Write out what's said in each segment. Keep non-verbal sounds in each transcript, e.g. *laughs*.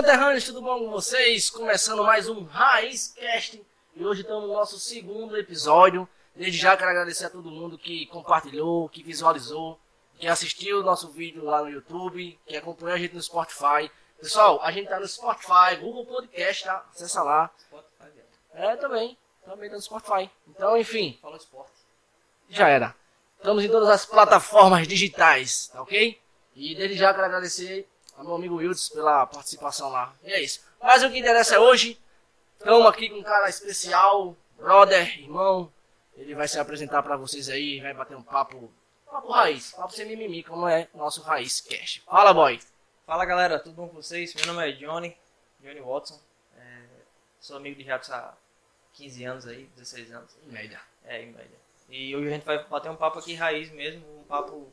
conterrâneos, tudo bom com vocês? Começando mais um Raiz Casting e hoje estamos no nosso segundo episódio. Desde já quero agradecer a todo mundo que compartilhou, que visualizou, que assistiu o nosso vídeo lá no YouTube, que acompanhou a gente no Spotify. Pessoal, a gente tá no Spotify, Google Podcast, tá? Acessa lá. Spotify. É, também. Também tá no Spotify. Então, enfim, Fala esporte. já era. Estamos em todas as plataformas digitais, tá ok? E desde já quero agradecer ao meu amigo Wilds pela participação lá. E é isso. Mas o que interessa é hoje. Estamos aqui com um cara especial, brother, irmão. Ele vai se apresentar pra vocês aí, vai bater um papo, papo raiz, papo sem mimimi, como é nosso Raiz Cash. Fala, boy. Fala galera, tudo bom com vocês? Meu nome é Johnny, Johnny Watson. É, sou amigo de Jacques há 15 anos aí, 16 anos. Média. É, em média. E hoje a gente vai bater um papo aqui raiz mesmo, um papo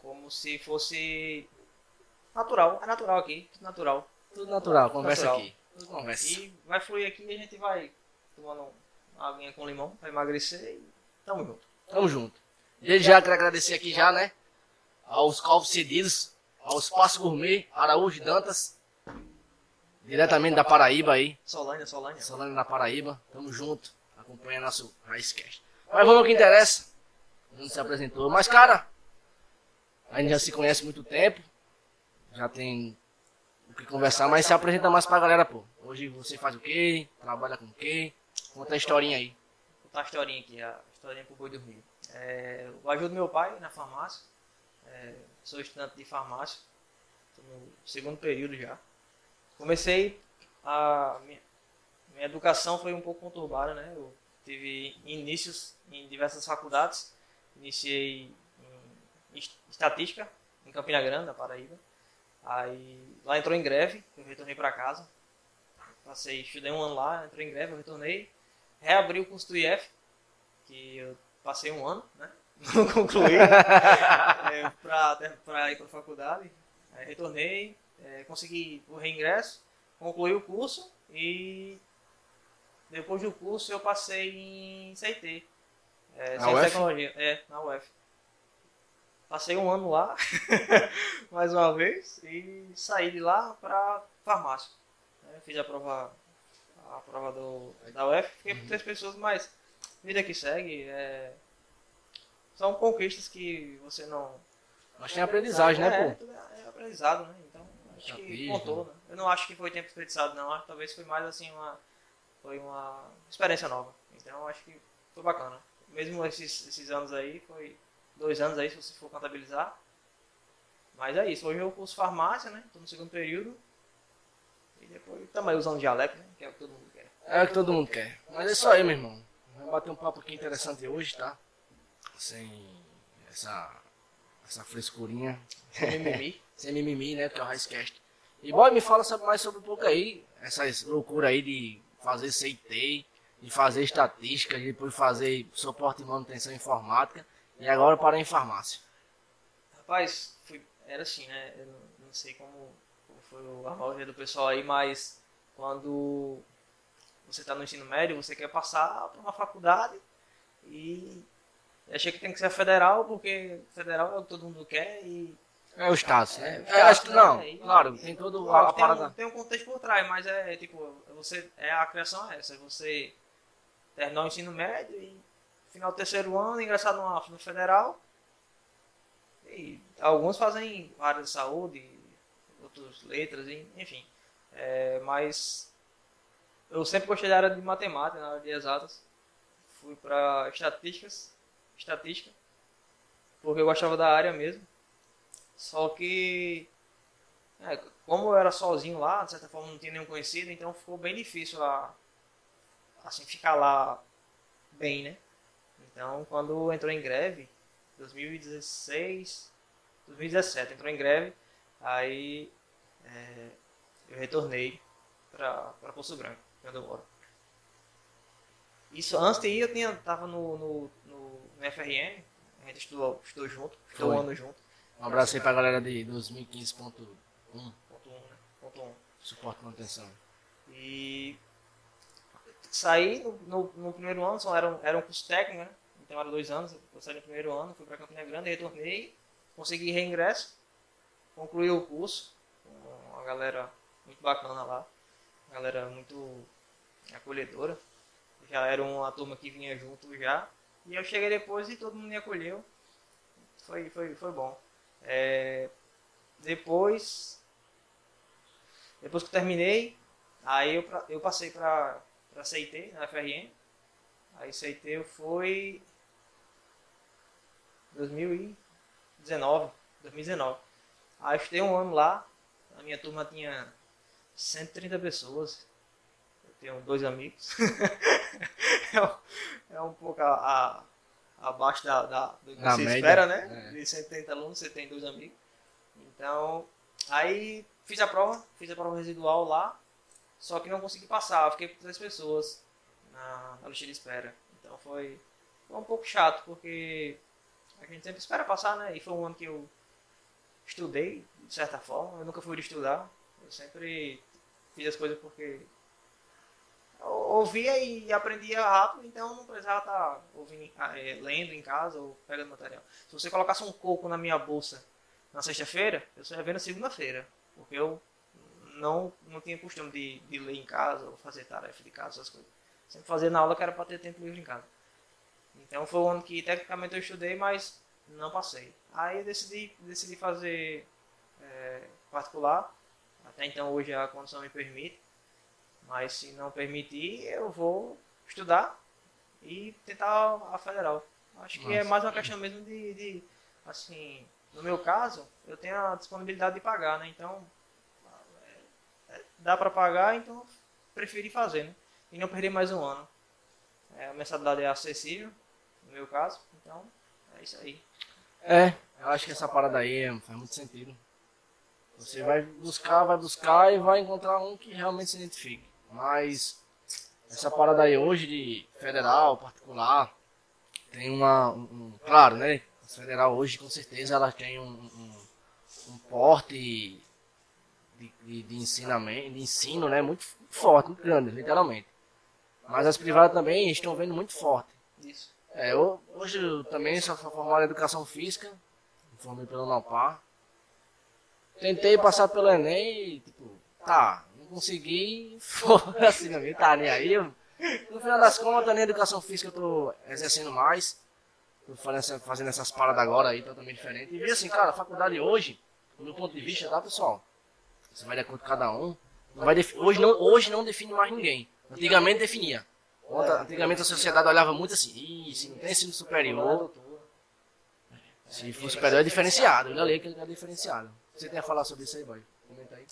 como se fosse natural. É natural aqui, tudo natural. Tudo natural, conversa Natural. aqui. Tudo conversa. E vai fluir aqui e a gente vai tomando uma aguinha com limão pra emagrecer e tamo junto. Tamo junto. Desde já quero agradecer aqui já, né? Aos calvos cedidos, ao Espaço Gourmet, Araújo Dantas, diretamente da Paraíba aí, Solânia, Solânia. Solano da Paraíba, tamo junto, acompanha nosso Raizcast. Mas vamos ao que interessa, não se apresentou, mas cara, a gente já se conhece há muito tempo, já tem o que conversar, mas se apresenta mais pra galera, pô. Hoje você faz o quê? Trabalha com o quê? Conta a historinha aí. Vou contar a historinha aqui, a historinha pro boi dormir. É, eu ajudo meu pai na farmácia. É, sou estudante de farmácia. Estou no segundo período já. Comecei a minha, minha educação foi um pouco conturbada, né? Eu tive inícios em diversas faculdades. Iniciei em est- estatística em Campina Grande, na Paraíba. Aí lá entrou em greve, eu retornei para casa. Passei, estudei um ano lá, entrei em greve, eu retornei reabri o curso do IF, que eu passei um ano, né? *laughs* Não concluí, é, para ir para a faculdade. Aí retornei, é, consegui o reingresso, concluí o curso e depois do curso eu passei em CIT. É, Na Ciência e UF? Tecnologia, é, na UF. Passei um ano lá, *laughs* mais uma vez, e saí de lá para farmácia. né? Fiz a prova a prova do, da UF, fiquei por três pessoas, mas vida que segue, é, são conquistas que você não... Mas tem aprendizagem, é, né, pô? tudo É, é aprendizado, né? Então, acho que Capismo. contou, né? Eu não acho que foi tempo desperdiçado, não. Acho que talvez foi mais, assim, uma... Foi uma experiência nova. Então, acho que foi bacana. Mesmo esses, esses anos aí, foi dois anos aí, se você for contabilizar. Mas é isso. Hoje eu curso farmácia, né? Tô no segundo período. E depois também usando dialeto, né? Que é o que todo mundo quer. É o que todo mundo quer. Mas é isso aí, meu irmão. Vamos bater um papo aqui interessante hoje, tá? Sem essa, essa frescurinha. Mimimi. *laughs* Sem mimimi, né? Que é o Raizcast. E, boy, me fala mais sobre um pouco aí. Essas loucuras aí de fazer CIT, de fazer estatística, de depois fazer suporte e manutenção informática. E agora parar em farmácia. Rapaz, fui- era assim, né? Eu não, não sei como, como foi a maioria do pessoal aí, mas quando você está no ensino médio, você quer passar para uma faculdade e eu achei que tem que ser federal, porque federal é o que todo mundo quer e. É o status, né? É, acho que status, não, né? E- claro, tem todo a, Claro, a tem, um, parada. tem um contexto por trás, mas é tipo, você, é, a criação é essa, você terminar o ensino médio e final do terceiro ano, ingressar numa, no federal. E alguns fazem área de saúde, outros letras, enfim. É, mas eu sempre gostei da área de matemática, na área de exatas. Fui para estatísticas, estatística, porque eu gostava da área mesmo. Só que é, como eu era sozinho lá, de certa forma não tinha nenhum conhecido, então ficou bem difícil a, assim, ficar lá bem, né? Então, quando entrou em greve, 2016, 2017, entrou em greve, aí é, eu retornei para Poço Branco, onde eu moro. Isso, antes de ir, eu tinha, tava no, no, no, no FRN, a gente estudou, estudou junto, estudou um ano junto, Um abraço aí pra galera de 2015.1, ponto 1, né? Ponto 1. suporte e manutenção. E saí no, no, no primeiro ano, só era, um- era um curso técnico, né? Era dois anos, eu saí no primeiro ano, fui para Campina Grande, retornei, consegui reingresso, concluí o curso com a galera muito bacana lá. Galera muito acolhedora. Já era uma turma que vinha junto já. E eu cheguei depois e todo mundo me acolheu. Foi, foi, foi bom. É, depois, depois que eu terminei, aí eu, eu passei para CIT, na FRN. Aí CIT eu fui 2019, 2019. Aí eu estudei um ano lá, a minha turma tinha 130 pessoas. Eu tenho dois amigos. *laughs* é, um, pouco a, a, abaixo da, da, do que Na você média, espera, né? é. De 130 alunos, você tem dois amigos. Então, aí fiz a prova, fiz a prova residual lá, só que não consegui passar, fiquei com três pessoas na, na lista de espera. Então foi, foi um pouco chato, porque a gente sempre espera passar, né? E foi um ano que eu estudei, de certa forma, eu nunca fui estudar, eu sempre fiz as coisas porque eu ouvia e aprendia rápido, então não precisava estar ouvindo, eh, lendo em casa ou pegando material. Se você colocasse um coco na minha bolsa na sexta-feira, eu só ia ver na segunda-feira, porque eu não, não tinha costume de, de ler em casa ou fazer tarefa de casa, essas coisas. Sempre fazia na aula que era para ter tempo livre em casa. Então foi um ano que tecnicamente eu estudei, mas não passei. Aí eu decidi, decidi fazer é, particular. Até então hoje a condição me permite. Mas se não permitir, eu vou estudar e tentar a federal. Acho que é Nossa. mais uma questão mesmo de, de, assim, no meu caso, eu tenho a disponibilidade de pagar, né? Então, é, dá para pagar, então preferi fazer, né? E não perder mais um ano. É, a mensalidade é acessível, no meu caso, então é isso aí. É, eu acho que essa parada aí é- faz muito sentido. Você vai buscar, vai buscar e vai encontrar um que realmente se identifique. Mas essa parada aí hoje de federal, particular, tem uma. Um, claro, né? As federal hoje com certeza ela tem um, um, um porte de, de, de ensinamento, de ensino, né? Muito forte, muito grande, literalmente. Mas as privadas também estão vendo muito forte. Isso. É, eu, hoje eu também sou formado em educação física, me formei pelo Nopar. Tentei passar pelo Enem e, tipo, tá, não consegui, foi assim, não tá nem aí. Eu, no final das contas, nem educação física eu tô exercendo mais. Tô fazendo, essa- fazendo essas paradas agora aí, totalmente diferente. E vi assim, cara, a faculdade hoje, do meu ponto de vista, tá, pessoal? Você vai de acordo com cada um. Não vai hoje, não, hoje não define mais ninguém. Antigamente definia. Antigamente a sociedade olhava muito assim, se não tem ensino superior, se for superior é diferenciado. Olha ali que ele é diferenciado. Você tem a falar sobre isso aí, boy? Comenta aí.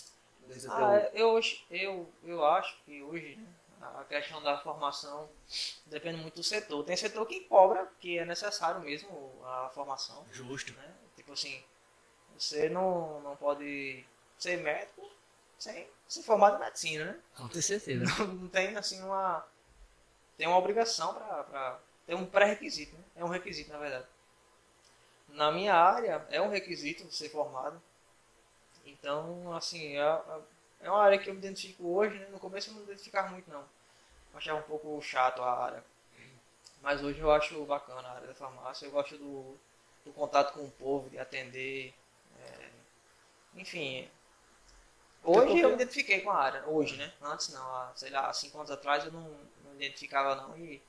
Ah, eu, acho- eu, eu acho que hoje né, a questão da formação depende muito do setor. Tem setor que cobra, que é necessário mesmo a formação. Justo. Né? Tipo assim, você não, não pode ser médico sem se formar em medicina, né? Com certeza. *laughs* não tem assim uma tem uma obrigação para tem um pré-requisito né? é um requisito na verdade na minha área é um requisito ser formado então assim é, é uma área que eu me identifico hoje né? no começo eu não me identificava muito não eu achava um pouco chato a área mas hoje eu acho bacana a área da farmácia eu gosto do, do contato com o povo de atender é, enfim Hoje eu me identifiquei com a área, hoje, né? Antes não, há, sei lá, há cinco anos atrás eu não, identificava não e,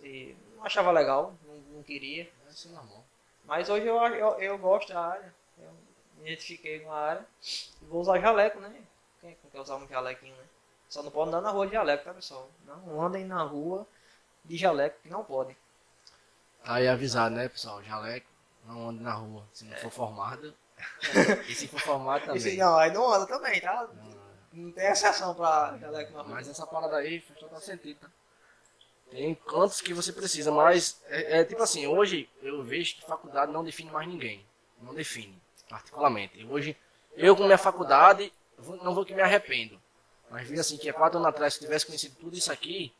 e não achava legal, não, não queria. É assim normal. Mas hoje eu, eu, eu gosto da área, eu me identifiquei com a área e vou usar jaleco, né? Quem não quer usar um jalequinho, né? Só não pode andar na rua de jaleco, tá pessoal? Não andem na rua de jaleco, que não podem. Aí avisado, né, pessoal? Jaleco, não ande na rua. Se não for formado. *laughs* e se for formado também. Esse, não, aí não anda também, tá? Não tem exceção pra jaleco na rua. Mas essa parada aí faz total sentido, tá? Tem quantos que você precisa, mas é, é tipo assim, hoje eu vejo que faculdade não define mais ninguém. Não define, particularmente. Hoje, eu com minha faculdade, eu vou- não vou que me arrependo. Mas vi assim que há quatro anos atrás, se eu tivesse conhecido tudo isso aqui,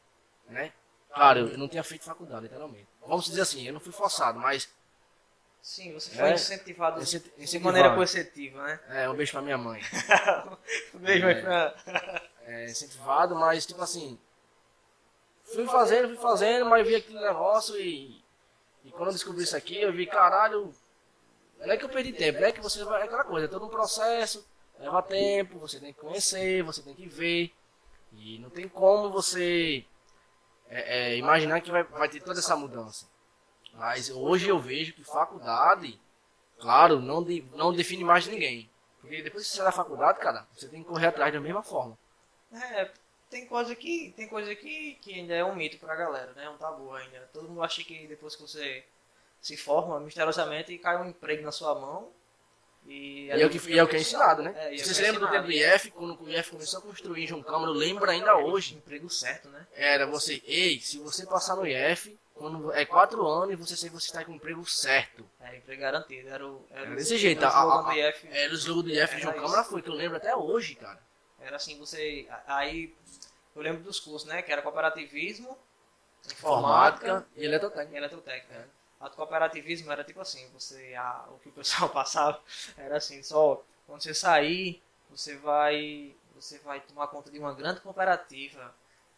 né? Claro, eu não tinha feito faculdade, literalmente. Vamos dizer assim, eu não fui forçado, mas Sim, você foi É, incentivado incenti- de incentivado. maneira coercitiva, né? é, um beijo pra minha mãe. *laughs* Beijo, É. Fran. é, incentivado, mas tipo assim, fui fazendo, fui fazendo, mas vi aquele negócio e, e quando eu descobri isso aqui, eu vi, caralho, não é que eu perdi tempo, é que você vai, é aquela coisa, é todo um processo, leva tempo, você tem que conhecer, você tem que ver. E não tem como você é, é, imaginar que vai, vai ter toda essa mudança. Mas hoje eu vejo que faculdade, claro, não, de, não define mais ninguém. Porque depois que você sai da faculdade, cara, você tem que correr atrás da mesma forma. É, tem coisa que tem coisa que, que ainda é um mito pra galera, né? É um tabu ainda. Todo mundo acha que depois que você se forma misteriosamente cai um emprego na sua mão. E, E é o que, e é, o que é ensinado, né? É, é Você que se é lembra do tempo do. IF, quando o IF começou a construir em João Câmara, eu lembro ainda hoje. Emprego certo, né? Era você, ei, se você passar no IF, quando é quatro anos e você sei que você está com o emprego certo. É, emprego garantido. Era, o, era, Era o- desse jeito. era A, o a, slogan do a, IF. era o slogan do IF de João Câmara foi, que eu lembro até hoje, cara. Era assim, você. Aí eu lembro dos cursos, né? Que era cooperativismo, Informática informática e eletrotécnica. e eletrotécnica. A do cooperativismo era tipo assim, você. A, o que o pessoal *laughs* passava era assim, só quando você sair, você vai. Você vai tomar conta de uma grande cooperativa.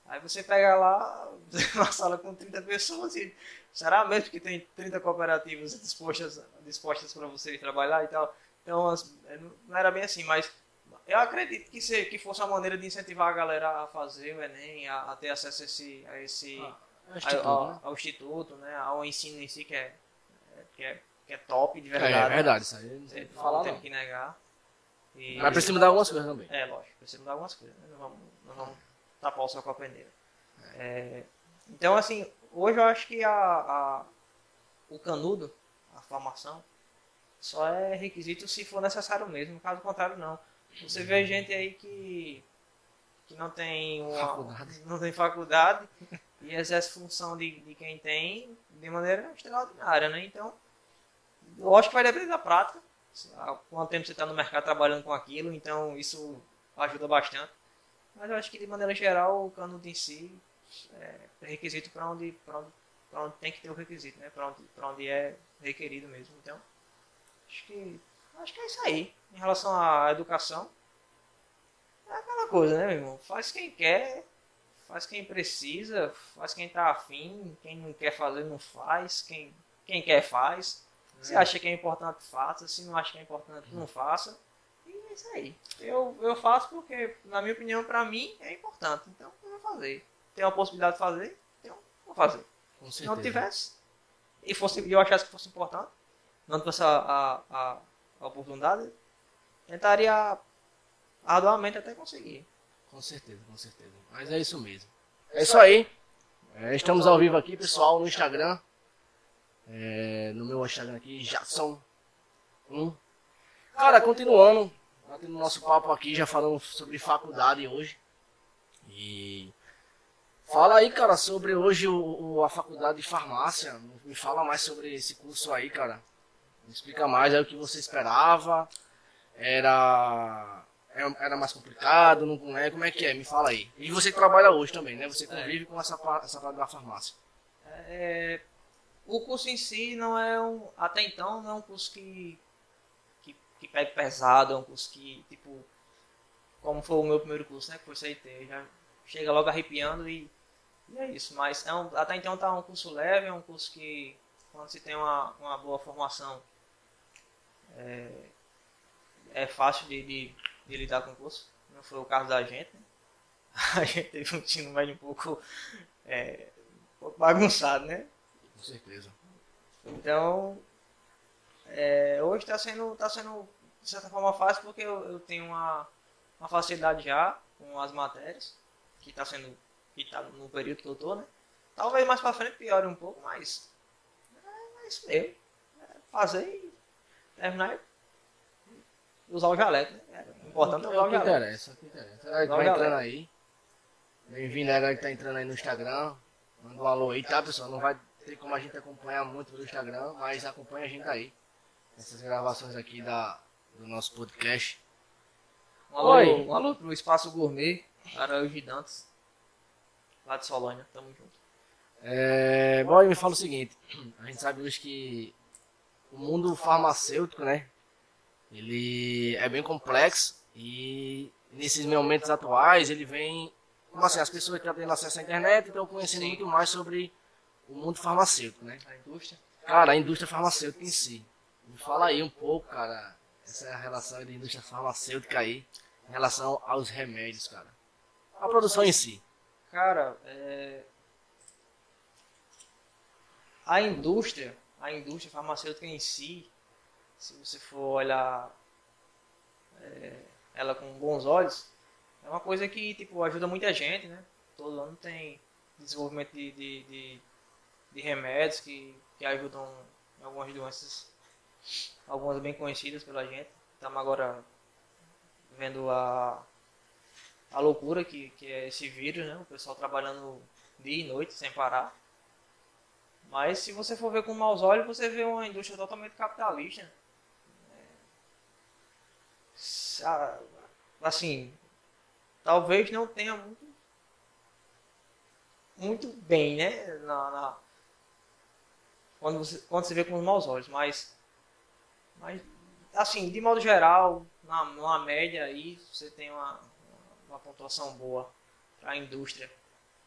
Aí você pega lá *laughs* uma sala com 30 pessoas e será mesmo que tem 30 cooperativas dispostas dispostas para você trabalhar e tal? Então é, não era bem assim, mas eu acredito que, se, que fosse uma maneira de incentivar a galera a fazer o Enem, a, a ter acesso a esse, a esse Ah, a- instituto, ao, né? ao instituto, né, ao ensino em si que é, é- que é, que é top de É, verdade. é né? verdade, isso aí não tem que não falar tem que negar. E- Mas precisa mudar algumas coisas também. é, lógico, precisa mudar algumas coisas, né? Não vamos, não vamos tapar o sol com a peneira. É, então, assim, hoje eu acho que a, a- o canudo, a formação, só é requisito se for necessário mesmo, caso contrário não. Você vê gente aí que, que não tem uma, Faculdade. *laughs* não tem faculdade e exerce função de, de quem tem de maneira extraordinária, né? Então, eu acho que vai depender da prática há quanto tempo você está no mercado trabalhando com aquilo, então isso ajuda bastante. Mas eu acho que de maneira geral o canudo em si é requisito para onde, pra onde, pra onde tem que ter o requisito, né? Para onde, pra onde é requerido mesmo. Então, acho que, acho que é isso aí. Em relação à educação, é aquela coisa, né, meu irmão? Faz quem quer, faz quem precisa, faz quem tá afim, quem não quer fazer não faz, quem, quem quer faz. Se acha que é importante, faça. Se não acha que é importante, não faça. Isso aí. Eu, eu faço porque, na minha opinião, pra mim é importante. Então eu vou fazer. Tem a possibilidade de fazer, então vou fazer. Com Se não tivesse, e fosse, eu achasse que fosse importante, não tivesse a, a, a, a oportunidade, tentaria arduamente até conseguir. Com certeza, com certeza. Mas é isso mesmo. É isso aí. É, estamos ao vivo aqui, pessoal, no Instagram. É, no meu Instagram aqui, Jackson. Hum. Cara, continuando, batendo nosso papo aqui, já falando sobre faculdade hoje. E fala aí, cara, sobre hoje o, o- a faculdade de farmácia. Me fala mais sobre esse curso aí, cara. Me explica mais, é o que você esperava? Era era era mais complicado, não é? Como é que é? Me fala aí. E você que trabalha hoje também, né? Você convive com essa, essa parte da farmácia. É, o curso em si não é um. Até então não é um curso que. Que, pegue pesado, é um curso que, tipo. Como foi o meu primeiro curso, né? Que foi CIT. Já chega logo arrepiando e, e é isso. Mas é um, até então tá um curso leve, é um curso que quando se tem uma, uma boa formação é, é fácil de, de, de lidar com o curso. Não foi o caso da gente, né? *laughs* A gente teve um ensino médio um pouco, é, um pouco bagunçado, né? Com certeza. Então, é, hoje está sendo, tá sendo, de certa forma, fácil porque eu, eu tenho uma, uma facilidade já com as matérias, que está sendo, que tá no período que eu tô, né? Talvez mais para frente piore um pouco, mas é, é isso mesmo. É fazer e terminar e usar o jaleco, né? É, o importante é usar o jaleco. interessa, que interessa. Vai entrando aí. Bem-vindo galera que tá entrando aí no Instagram. Manda um alô aí, tá, pessoal? Não vai ter como a gente acompanhar muito pelo Instagram, mas acompanha a gente aí. Essas gravações aqui da, do nosso podcast. Um alô, Oi. um alô pro Espaço Gourmet, Araújo Dantas, lá de Solônia, tamo junto. É, bom, me fala o seguinte, a gente sabe hoje que o mundo farmacêutico, né, ele é bem complexo e nesses momentos atuais ele vem, como assim, as pessoas que estão tendo acesso à internet estão conhecendo muito mais sobre o mundo farmacêutico, né. A indústria. Cara, a indústria farmacêutica em si. Me fala aí um pouco, cara, Essa relação da indústria farmacêutica aí, em relação aos remédios, cara. A produção em si. Cara, é... a indústria, a indústria farmacêutica em si, se você for olhar é, ela com bons olhos, é uma coisa que tipo, ajuda muita gente, né? Todo ano tem desenvolvimento de, de, de, de remédios que, que ajudam em algumas doenças, algumas bem conhecidas pela gente. Estamos agora vendo a, a loucura que, que é esse vírus, né? O pessoal trabalhando dia e noite sem parar. Mas se você for ver com maus olhos, você vê uma indústria totalmente capitalista. É, assim, talvez não tenha muito, muito bem, né? Na, na, quando, você, quando você vê com os maus olhos, mas, mas assim, de modo geral, na, numa média aí, você tem uma, uma pontuação boa para a indústria,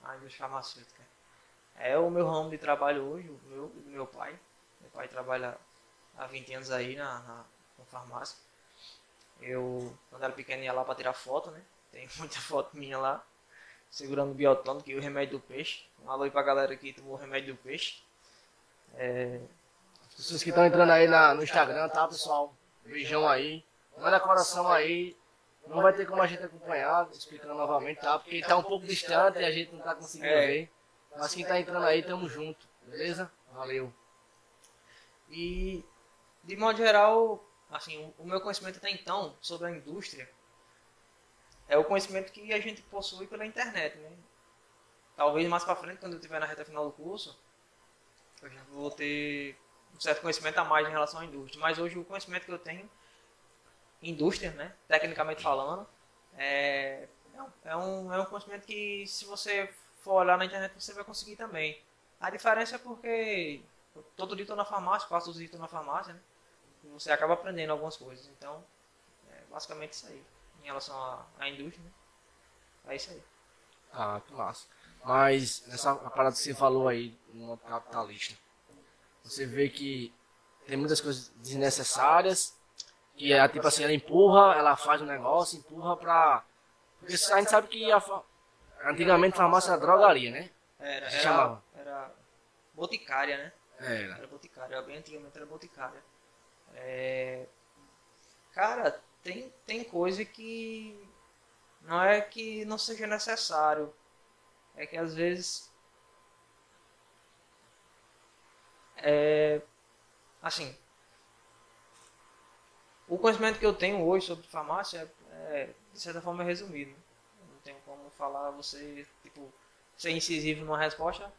a indústria farmacêutica. É o meu ramo de trabalho hoje, o meu, meu pai. Meu pai trabalha há 20 anos aí na, na, na farmácia. Eu, quando era pequeno, ia lá para tirar foto, né? Tem *laughs* muita foto minha lá, segurando o biotônico e o remédio do peixe. Um alô aí pra galera que tomou o remédio do peixe. É... Pessoas que estão entrando aí na, no Instagram, tá, pessoal? Beijão aí. Manda coração aí. Não vai ter como a gente acompanhar, explicando novamente, tá? Porque tá um pouco distante e a gente não tá conseguindo é. ver. Mas quem tá entrando aí, tamo junto, beleza? Valeu. E, de modo geral, assim, o meu conhecimento até então sobre a indústria é o conhecimento que a gente possui pela internet, né? Talvez mais para frente, quando eu estiver na reta final do curso, eu já vou ter um certo conhecimento a mais em relação à indústria. Mas hoje o conhecimento que eu tenho, indústria, né? Tecnicamente falando, é, é, um, é um conhecimento que se você for olhar na internet você vai conseguir também. A diferença é porque todo dia estou na farmácia, quase todos os dias estou na farmácia, né? você acaba aprendendo algumas coisas. Então, é basicamente isso aí. Em relação à, à indústria, né? É isso aí. Ah, que massa. Mas, nessa parada que você falou aí, no capitalista, você vê que tem muitas coisas desnecessárias, que é tipo assim, ela empurra, ela faz um negócio, empurra pra. Porque a gente sabe que a, antigamente a farmácia era drogaria, né? Era, era, chamava. era boticária, né? Era. Era boticária, bem antigamente era boticária. É... Cara, tem, tem coisa que não é que não seja necessário. É que às vezes. É. Assim. O conhecimento que eu tenho hoje sobre farmácia é, de certa forma, é resumido. Não tenho como falar você, tipo, ser incisivo numa resposta.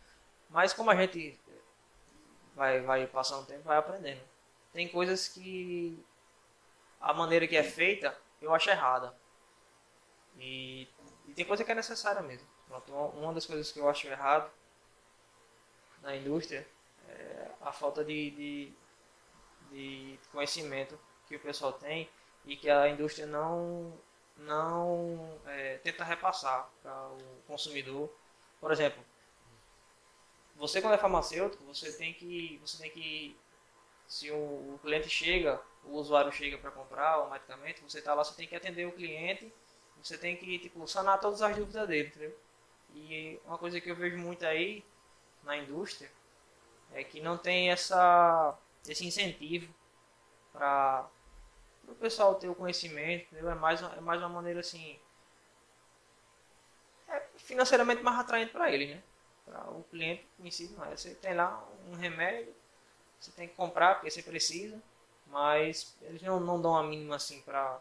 Mas como a gente vai, vai passando o tempo, vai aprendendo tem coisas que a maneira que é feita eu acho errada. E, e tem coisa que é necessária mesmo. Pronto, uma das coisas que eu acho errado na indústria a falta de, de, de conhecimento que o pessoal tem e que a indústria não, não é, tenta repassar para o consumidor. Por exemplo, você quando é farmacêutico, você tem que, você tem que se o, o cliente chega, o usuário chega para comprar o medicamento, você está lá, você tem que atender o cliente, você tem que tipo, sanar todas as dúvidas dele, entendeu? E uma coisa que eu vejo muito aí na indústria é que não tem essa, esse incentivo para o pessoal ter o conhecimento, entendeu? É mais, é mais uma maneira assim. É financeiramente mais atraente para ele, né? Para o cliente em si, não é. Você tem lá um remédio, você tem que comprar porque você precisa, mas eles não, não dão a mínima assim para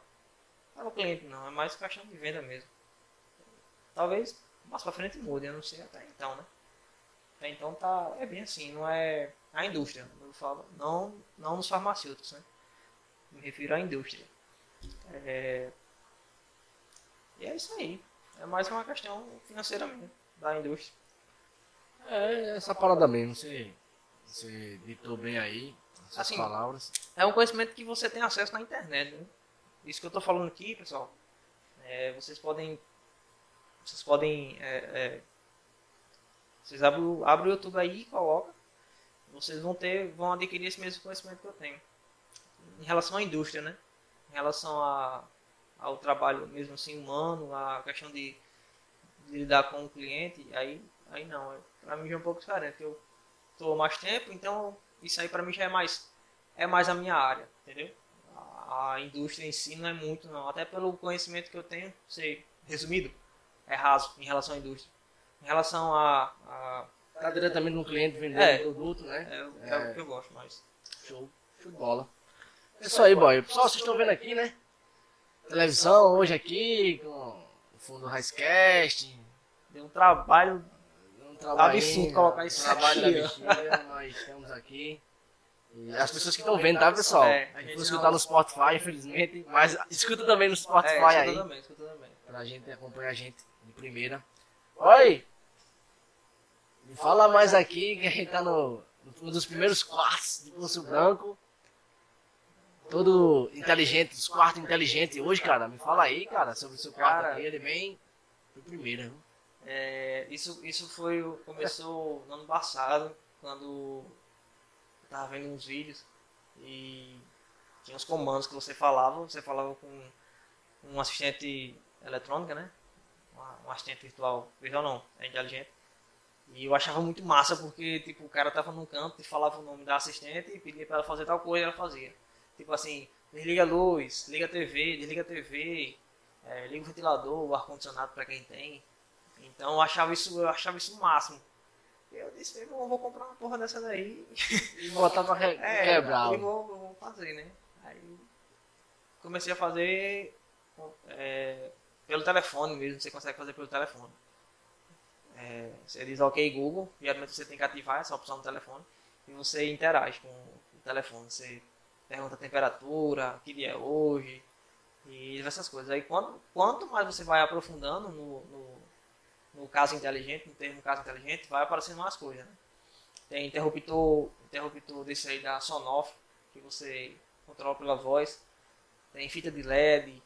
o cliente, não. É mais questão de venda mesmo. Talvez mais para frente mude, eu não sei até então, né? Até então tá, é bem assim, não é a indústria, eu falo, não, não nos farmacêuticos, né? Me refiro à indústria. É... E é isso aí. É mais uma questão financeira mesmo, da indústria. É essa parada mesmo, você você ditou bem aí as assim, palavras. É um conhecimento que você tem acesso na internet. Né? Isso que eu estou falando aqui, pessoal. É, vocês podem. Vocês podem. É, é, vocês abrem, abrem o YouTube aí e colocam. Vocês vão ter. vão adquirir esse mesmo conhecimento que eu tenho. Em relação à indústria, né? Em relação a, ao trabalho mesmo assim humano, a questão de, de lidar com o cliente, aí, aí não. Para mim já é um pouco diferente. Eu estou mais tempo, então isso aí para mim já é mais, é mais a minha área, entendeu? A indústria em si não é muito não. Até pelo conhecimento que eu tenho, sei, resumido, é raso em relação à indústria. Em relação a, a Tá diretamente no cliente vendendo É. o produto, né? é, é o que eu gosto mais. Show, show de bola. É isso aí, boy. Pessoal, vocês estão vendo aqui, né? Televisão hoje aqui, com o fundo Ricecast. Deu um trabalho Um trabalho Absurdo colocar isso trabalho aqui, da ó. bexiga, nós estamos aqui. E as pessoas que estão vendo, tá, pessoal? É, a gente Não não- escutar no Spotify, infelizmente, mas escuta também no Spotify é, escuta aí, também, escuta também. pra gente acompanhar a gente de primeira. Oi! Me fala mais aqui, que a gente tá no, no dos primeiros quartos de Poço Branco. Todo inteligente, os quartos inteligentes hoje, cara. Me fala aí, cara, sobre o seu quarto Cara. aqui. Ele é bem. Foi primeiro, viu? É, isso, isso foi, começou no ano passado, quando eu tava vendo uns vídeos e tinha os comandos que você falava, você falava com um assistente eletrônica, né? Um assistente virtual, virtual não, é inteligente. E eu achava muito massa porque tipo, o cara tava num canto e falava o nome da assistente e pedia pra ela fazer tal coisa e ela fazia. Tipo assim, desliga a luz, liga a TV, desliga a TV, é, liga o ventilador, o ar-condicionado para quem tem. Então eu achava isso, eu achava isso o máximo. E eu disse, meu irmão, vou comprar uma porra dessa daí. E botar pra *laughs* É, quebrar. eu vou, vou fazer, né? Aí comecei a fazer é, pelo telefone mesmo, você consegue fazer pelo telefone. É, você diz ok Google, geralmente você tem que ativar essa opção no telefone e você interage com o telefone. Você pergunta a temperatura, que dia é hoje e diversas coisas. Aí quando, quanto mais você vai aprofundando no, no, no caso inteligente, no termo caso inteligente, vai aparecendo mais coisas. Né? Tem interruptor, interruptor desse aí da Sonoff, que você controla pela voz. Tem fita de LED,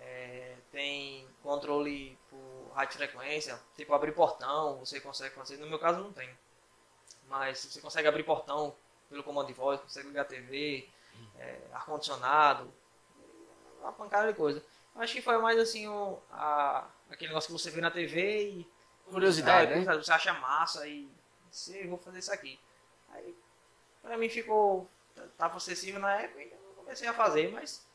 é, tem controle por rádio frequência, tipo abrir portão, você consegue fazer. No meu caso não tem. Mas você consegue abrir portão pelo comando de voz, consegue ligar TV, é, ar-condicionado, uma pancada de coisa. Acho que foi mais assim um, a, aquele negócio que você vê na TV e Curiosidade, é, né? Você acha massa e eu vou fazer isso aqui. Aí pra mim ficou. Tava acessível na época e eu comecei a fazer, mas.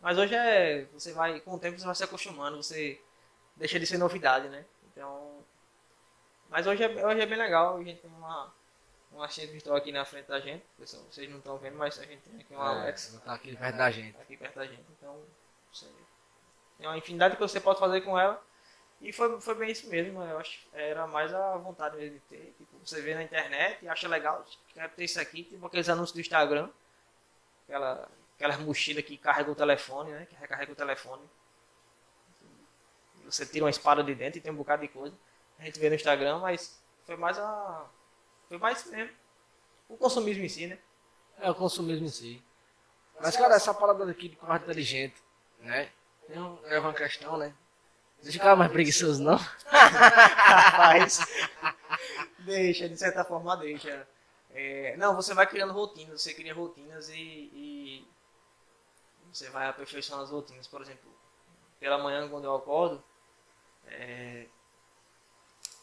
Mas hoje é. Você vai. Com o tempo você vai se acostumando, você deixa de ser novidade, né? Então. Mas hoje é, hoje é bem legal, a gente tem uma. Um assistente virtual aqui na frente da gente. Pessoal, vocês não estão vendo, mas a gente tem aqui um Alex É, tá aqui perto da gente. aqui perto da gente. Então, você tem uma infinidade que você pode fazer com ela. E foi, foi bem isso mesmo. Eu acho era mais a vontade mesmo de ter. Tipo, você vê na internet e acha legal, quero ter isso aqui, tipo aqueles anúncios do Instagram. Aquela, aquelas mochilas que carrega o telefone, né? Que recarrega o telefone. Você tira uma espada de dentro e tem um bocado de coisa. A gente vê no Instagram, mas foi mais a. Foi mais isso mesmo. O consumismo em si, né? É o consumismo em si. Mas, cara, essa parada aqui de quarto inteligente, né? É um- é uma questão, né? Deixa o cara mais preguiçoso, não? Rapaz, *laughs* deixa, de certa forma deixa. É, não, você vai criando rotinas, você cria rotinas e, e você vai aperfeiçoando as rotinas. Por exemplo, pela manhã quando eu acordo, é,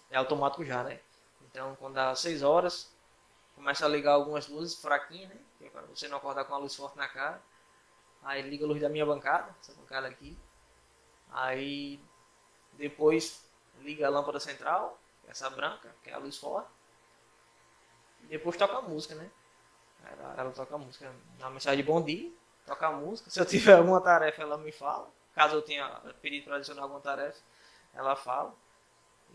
é automático já, né? Então quando dá 6 horas, começa a ligar algumas luzes fraquinhas, né? Que é para você não acordar com a luz forte na cara. Aí liga a luz da minha bancada, essa bancada aqui. Aí depois liga a lâmpada central, essa branca, que é a luz forte. E depois toca a música, né? Ela, ela toca a música na mensagem de bom dia, toca a música. Se eu tiver alguma tarefa, ela me fala. Caso eu tenha pedido para adicionar alguma tarefa, ela fala.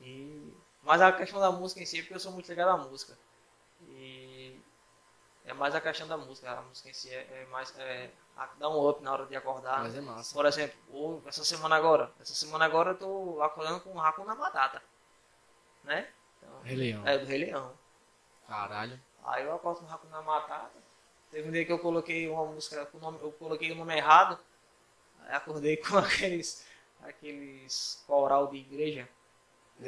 E... Mas a questão da música em si é porque eu sou muito ligado à música. E é mais a questão da música. A música em si é, é mais. É, dá um up na hora de acordar. Mas é massa. Por exemplo, ou essa semana agora. Essa semana agora eu tô acordando com um raco na batata. Né? Então, Rei Leão. é do Rei Leão. Caralho. Aí eu acordo com o raco na batata. Teve um dia que eu coloquei uma música, com o nome, eu coloquei o nome errado. Aí acordei *laughs* com aqueles, aqueles coral de igreja.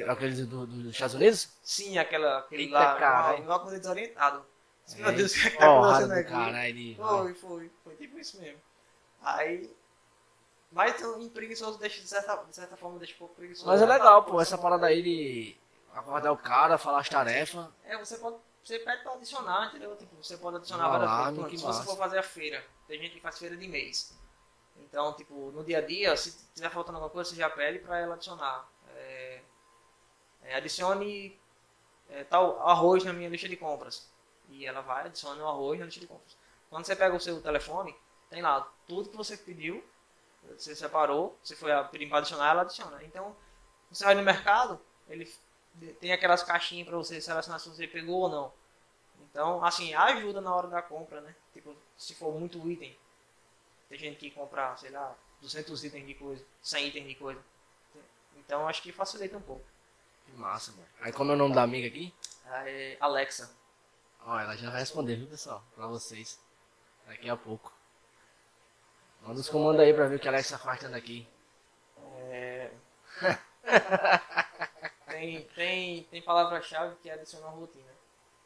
Aqueles do, do- dos Estados Unidos? Sim, aquela, aquele Eita, lá. caralho. Aí eu acordei desorientado. Meu É, Deus, o que é que tá Porrada acontecendo do aqui? caralho. Foi, foi. Foi tipo isso mesmo. Aí Mas em preguiçoso deixa, de certa, de certa forma, deixa um pouco preguiçoso. Mas é legal, pô, essa parada aí de acordar o cara, falar as tarefas. É, você pode. Você pede pra adicionar, entendeu? Tipo, você pode adicionar várias lá, coisas. Se você for fazer a feira, tem gente que faz feira de mês. Então, tipo, no dia a dia, se tiver faltando alguma coisa, você já pede pra ela adicionar. É, é, adicione é, tal arroz na minha lista de compras. E ela vai, adiciona o arroz na lista de compras. Quando você pega o seu telefone, tem lá tudo que você pediu, você separou, você foi pedir para adicionar, ela adiciona. Então, você vai no mercado, ele tem aquelas caixinhas para você selecionar se você pegou ou não. Então, assim, ajuda na hora da compra, né? Tipo, se for muito item. Tem gente que compra, sei lá, 200 itens de coisa, 100 itens de coisa. Então, acho que facilita um pouco. Que massa, mano. Aí como é o nome da amiga aqui? É, Alexa. Ó, ela já vai responder, viu, pessoal? Pra vocês. Daqui a pouco. Manda os comandos aí pra ver o que a Alexa faz tanto aqui. É... *laughs* tem, tem, tem palavra-chave que adiciona uma rotina.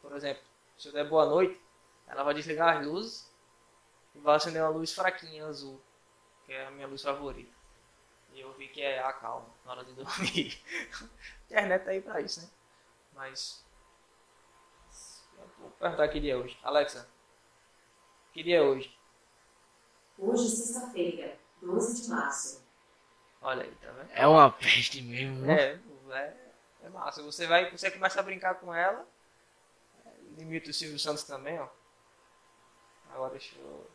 Por exemplo, se eu der boa noite, ela vai desligar as luzes e vai acender uma luz fraquinha azul, que é a minha luz favorita. E eu vi que é a calma na hora de dormir. *laughs* a internet tá aí pra isso, né? Mas. Vou perguntar que dia é hoje. Alexa, que dia é hoje? Hoje, sexta-feira, 12 de março. Olha aí, tá vendo? É uma peste mesmo? É, é, é massa. Você vai, você começa a brincar com ela. é, Limita o Silvio Santos também, ó. Agora deixa eu.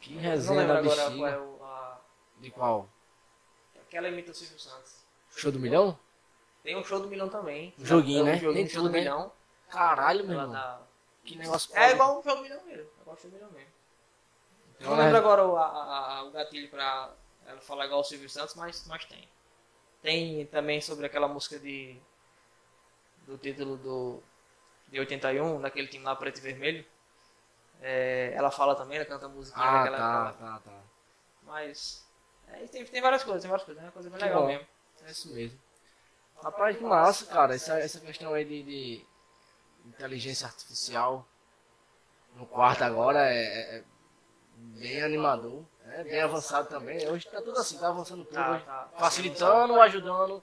Que não resenha lembro da agora qual é o. A, De qual? aquela imita o Silvio Santos. Show do milhão? Tem um show do milhão também. Um joguinho, É um né? joguinho Tem show do né? milhão. Caralho, meu irmão. Que negócio É igual um show do milhão mesmo. É igual um show do milhão mesmo. Eu não Então, lembro agora o, a- a- o gatilho pra ela falar igual o Silvio Santos, mas, mas tem. Tem também sobre aquela música de. do título do. de 81, daquele time lá preto e vermelho. É, ela fala também, ela canta musiquinha Ah, daquela. tá, tá, tá. Mas. É, tem, tem várias coisas, tem várias coisas, é uma coisa bem Que legal bom. mesmo. É isso mesmo. Rapaz, que massa, cara. Essa, essa questão aí de, de inteligência artificial no quarto agora é, é- é bem animador. É bem avançado também. Hoje tá tudo assim, tá avançando tudo. Tá, tá. Facilitando, ajudando.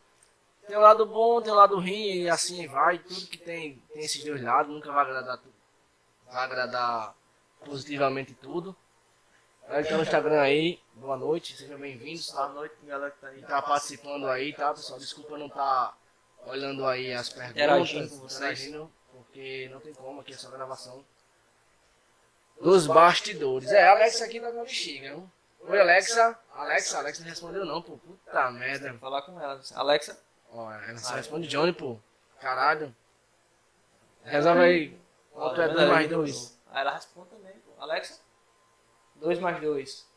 Tem um lado bom, tem um lado ruim e assim vai. Tudo que tem, tem esses dois lados, nunca vai agradar tudo. Vai agradar positivamente tudo. Galera que tá no Instagram aí, boa noite, sejam bem-vindos. Boa Tá? noite, galera que tá aí. tá participando aí, tá, pessoal? Desculpa não tá olhando aí as perguntas, Interagindo com vocês. interagindo, porque não tem como, aqui é só gravação dos bastidores. É, Alexa aqui tá com a bexiga, viu? Oi, Alexa. Alexa, Alexa não respondeu não, pô. Puta merda. Vou falar com ela. Alexa. Ó, ela só responde Johnny, pô. Caralho. Resolve aí. Quanto é 2 mais 2? Aí ela responde. Alexa. 2 mais 2.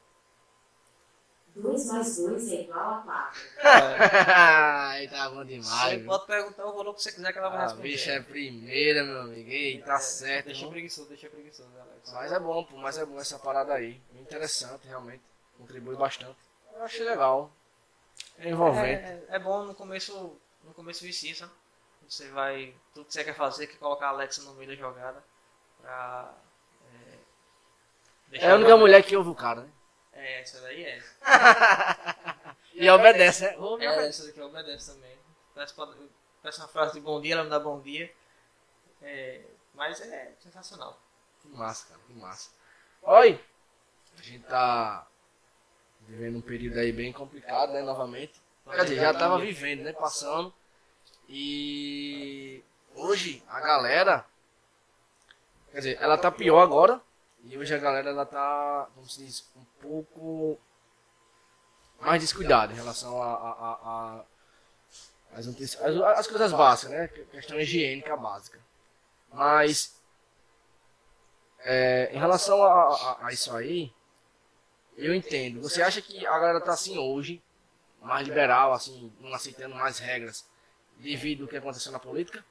2 mais 2 é igual a 4. *laughs* Ai, tá bom demais. Você viu? pode perguntar o valor que você quiser que ela vai A responder. bicha é primeira, meu amigo. Ei, tá certo. Deixa preguiçoso, deixa preguiçoso, Alexa. Mas é bom, pô, mas é bom essa parada aí. Interessante, realmente. Contribui bastante. Eu achei legal. É envolvente. É, é bom no começo, no começo vicia, sabe? Você vai, tudo que você quer fazer, quer colocar a Alexa no meio da jogada pra é, deixar É, a única mulher que ouve o cara, né? É, essa daí é. *laughs* E obedece, né? Ouve e É, obedece. essa daqui obedece também. Parece uma frase de bom dia, ela me dá bom dia. É, mas é sensacional. Que massa, cara, que massa. Oi! A gente tá vivendo um período aí bem complicado, né? Novamente. Quer dizer, já tava vivendo, né? Passando. E hoje a galera. Quer dizer, ela tá pior agora. E hoje a galera ela tá, como se diz, um pouco mais descuidada em relação a, a, a- a- as, as, as coisas básicas, né? Questão higiênica básica. Mas é, em relação a, a- a isso aí, eu entendo. Você acha que a galera tá assim hoje, mais liberal, assim, não aceitando mais regras, devido ao que aconteceu na política?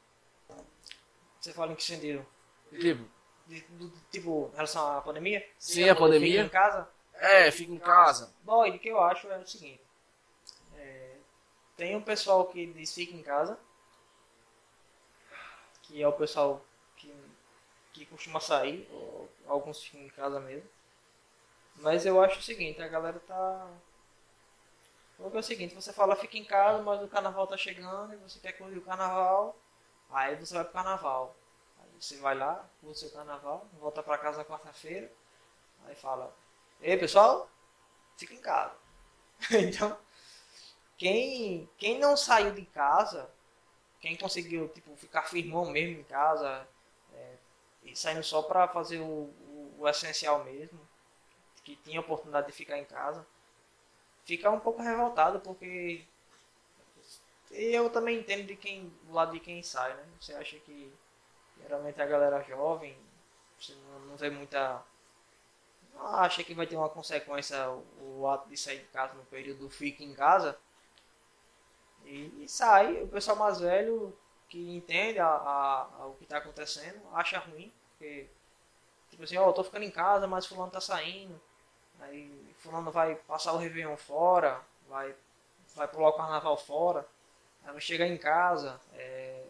Você fala em que sentido? Tipo, De- do- tipo, em relação à pandemia? Sim, a pandemia. Fica em casa? é, fica em casa. Bom, o que eu acho é o seguinte. é, tem um pessoal que diz fica em casa. Que é o pessoal que, que costuma sair. Ou alguns ficam em casa mesmo. Mas eu acho o seguinte, a galera tá. Porque é o seguinte, você fala fica em casa, mas o carnaval tá chegando e você quer curtir o carnaval, aí você vai pro carnaval. Você vai lá, curte seu carnaval, volta pra casa na quarta-feira, aí fala, ei pessoal, fica em casa. *laughs* então, quem, quem não saiu de casa, quem conseguiu tipo, ficar firmão mesmo em casa, é, e saindo só pra fazer o, o, o essencial mesmo, que tinha oportunidade de ficar em casa, fica um pouco revoltado porque eu também entendo de quem do lado de quem sai, né? Você acha que geralmente a galera jovem não, vê muita não acha que vai ter uma consequência o, ato de sair de casa no período fica em casa. E, e sai o pessoal mais velho que entende a, a, a o que está acontecendo acha ruim porque tipo assim ó oh, tô ficando em casa mas fulano tá saindo. Aí fulano vai passar o Réveillon fora, vai, vai pular o carnaval fora, aí vai chegar em casa, é,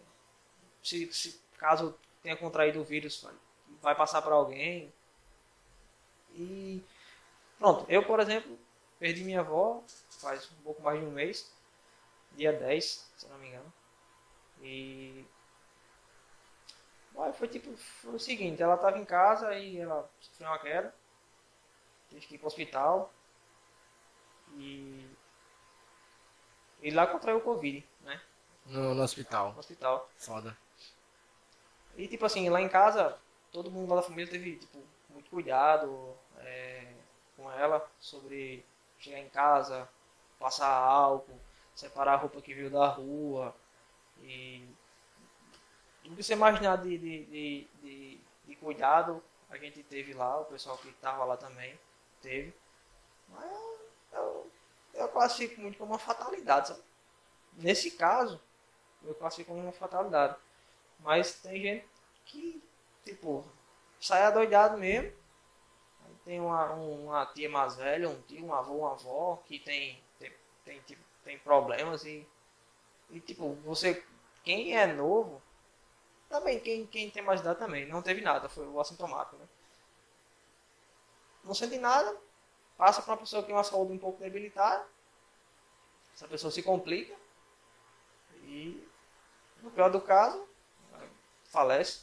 se, se caso tenha contraído o vírus, vai, passar para alguém. E pronto, eu por exemplo, perdi minha avó faz um pouco mais de um mês, dia 10, se não me engano. E foi tipo, foi o seguinte, ela estava em casa e ela sofreu uma queda Tive que ir pro hospital. E. E lá contraiu o Covid, né? No, no hospital. No hospital. Foda. E tipo assim, lá em casa, todo mundo lá da família teve, tipo, muito cuidado é, com ela sobre chegar em casa, passar álcool, separar a roupa que veio da rua. E tudo que você imaginar de, de, de, de, de cuidado, a gente teve lá, o pessoal que estava lá também teve. Mas eu, eu classifico muito como uma fatalidade, sabe? Nesse caso, eu classifico como uma fatalidade. Mas tem gente que, tipo, sai adoidado mesmo. Tem uma, uma tia mais velha, um tio, um avô, uma avó que tem, tem, tem, tipo, tem problemas e, e, tipo, você, quem é novo, também, quem, quem tem mais idade também, não teve nada, foi o assintomático, né? não sente nada, passa para uma pessoa que tem uma saúde um pouco debilitada, essa pessoa se complica e, no pior do caso, falece.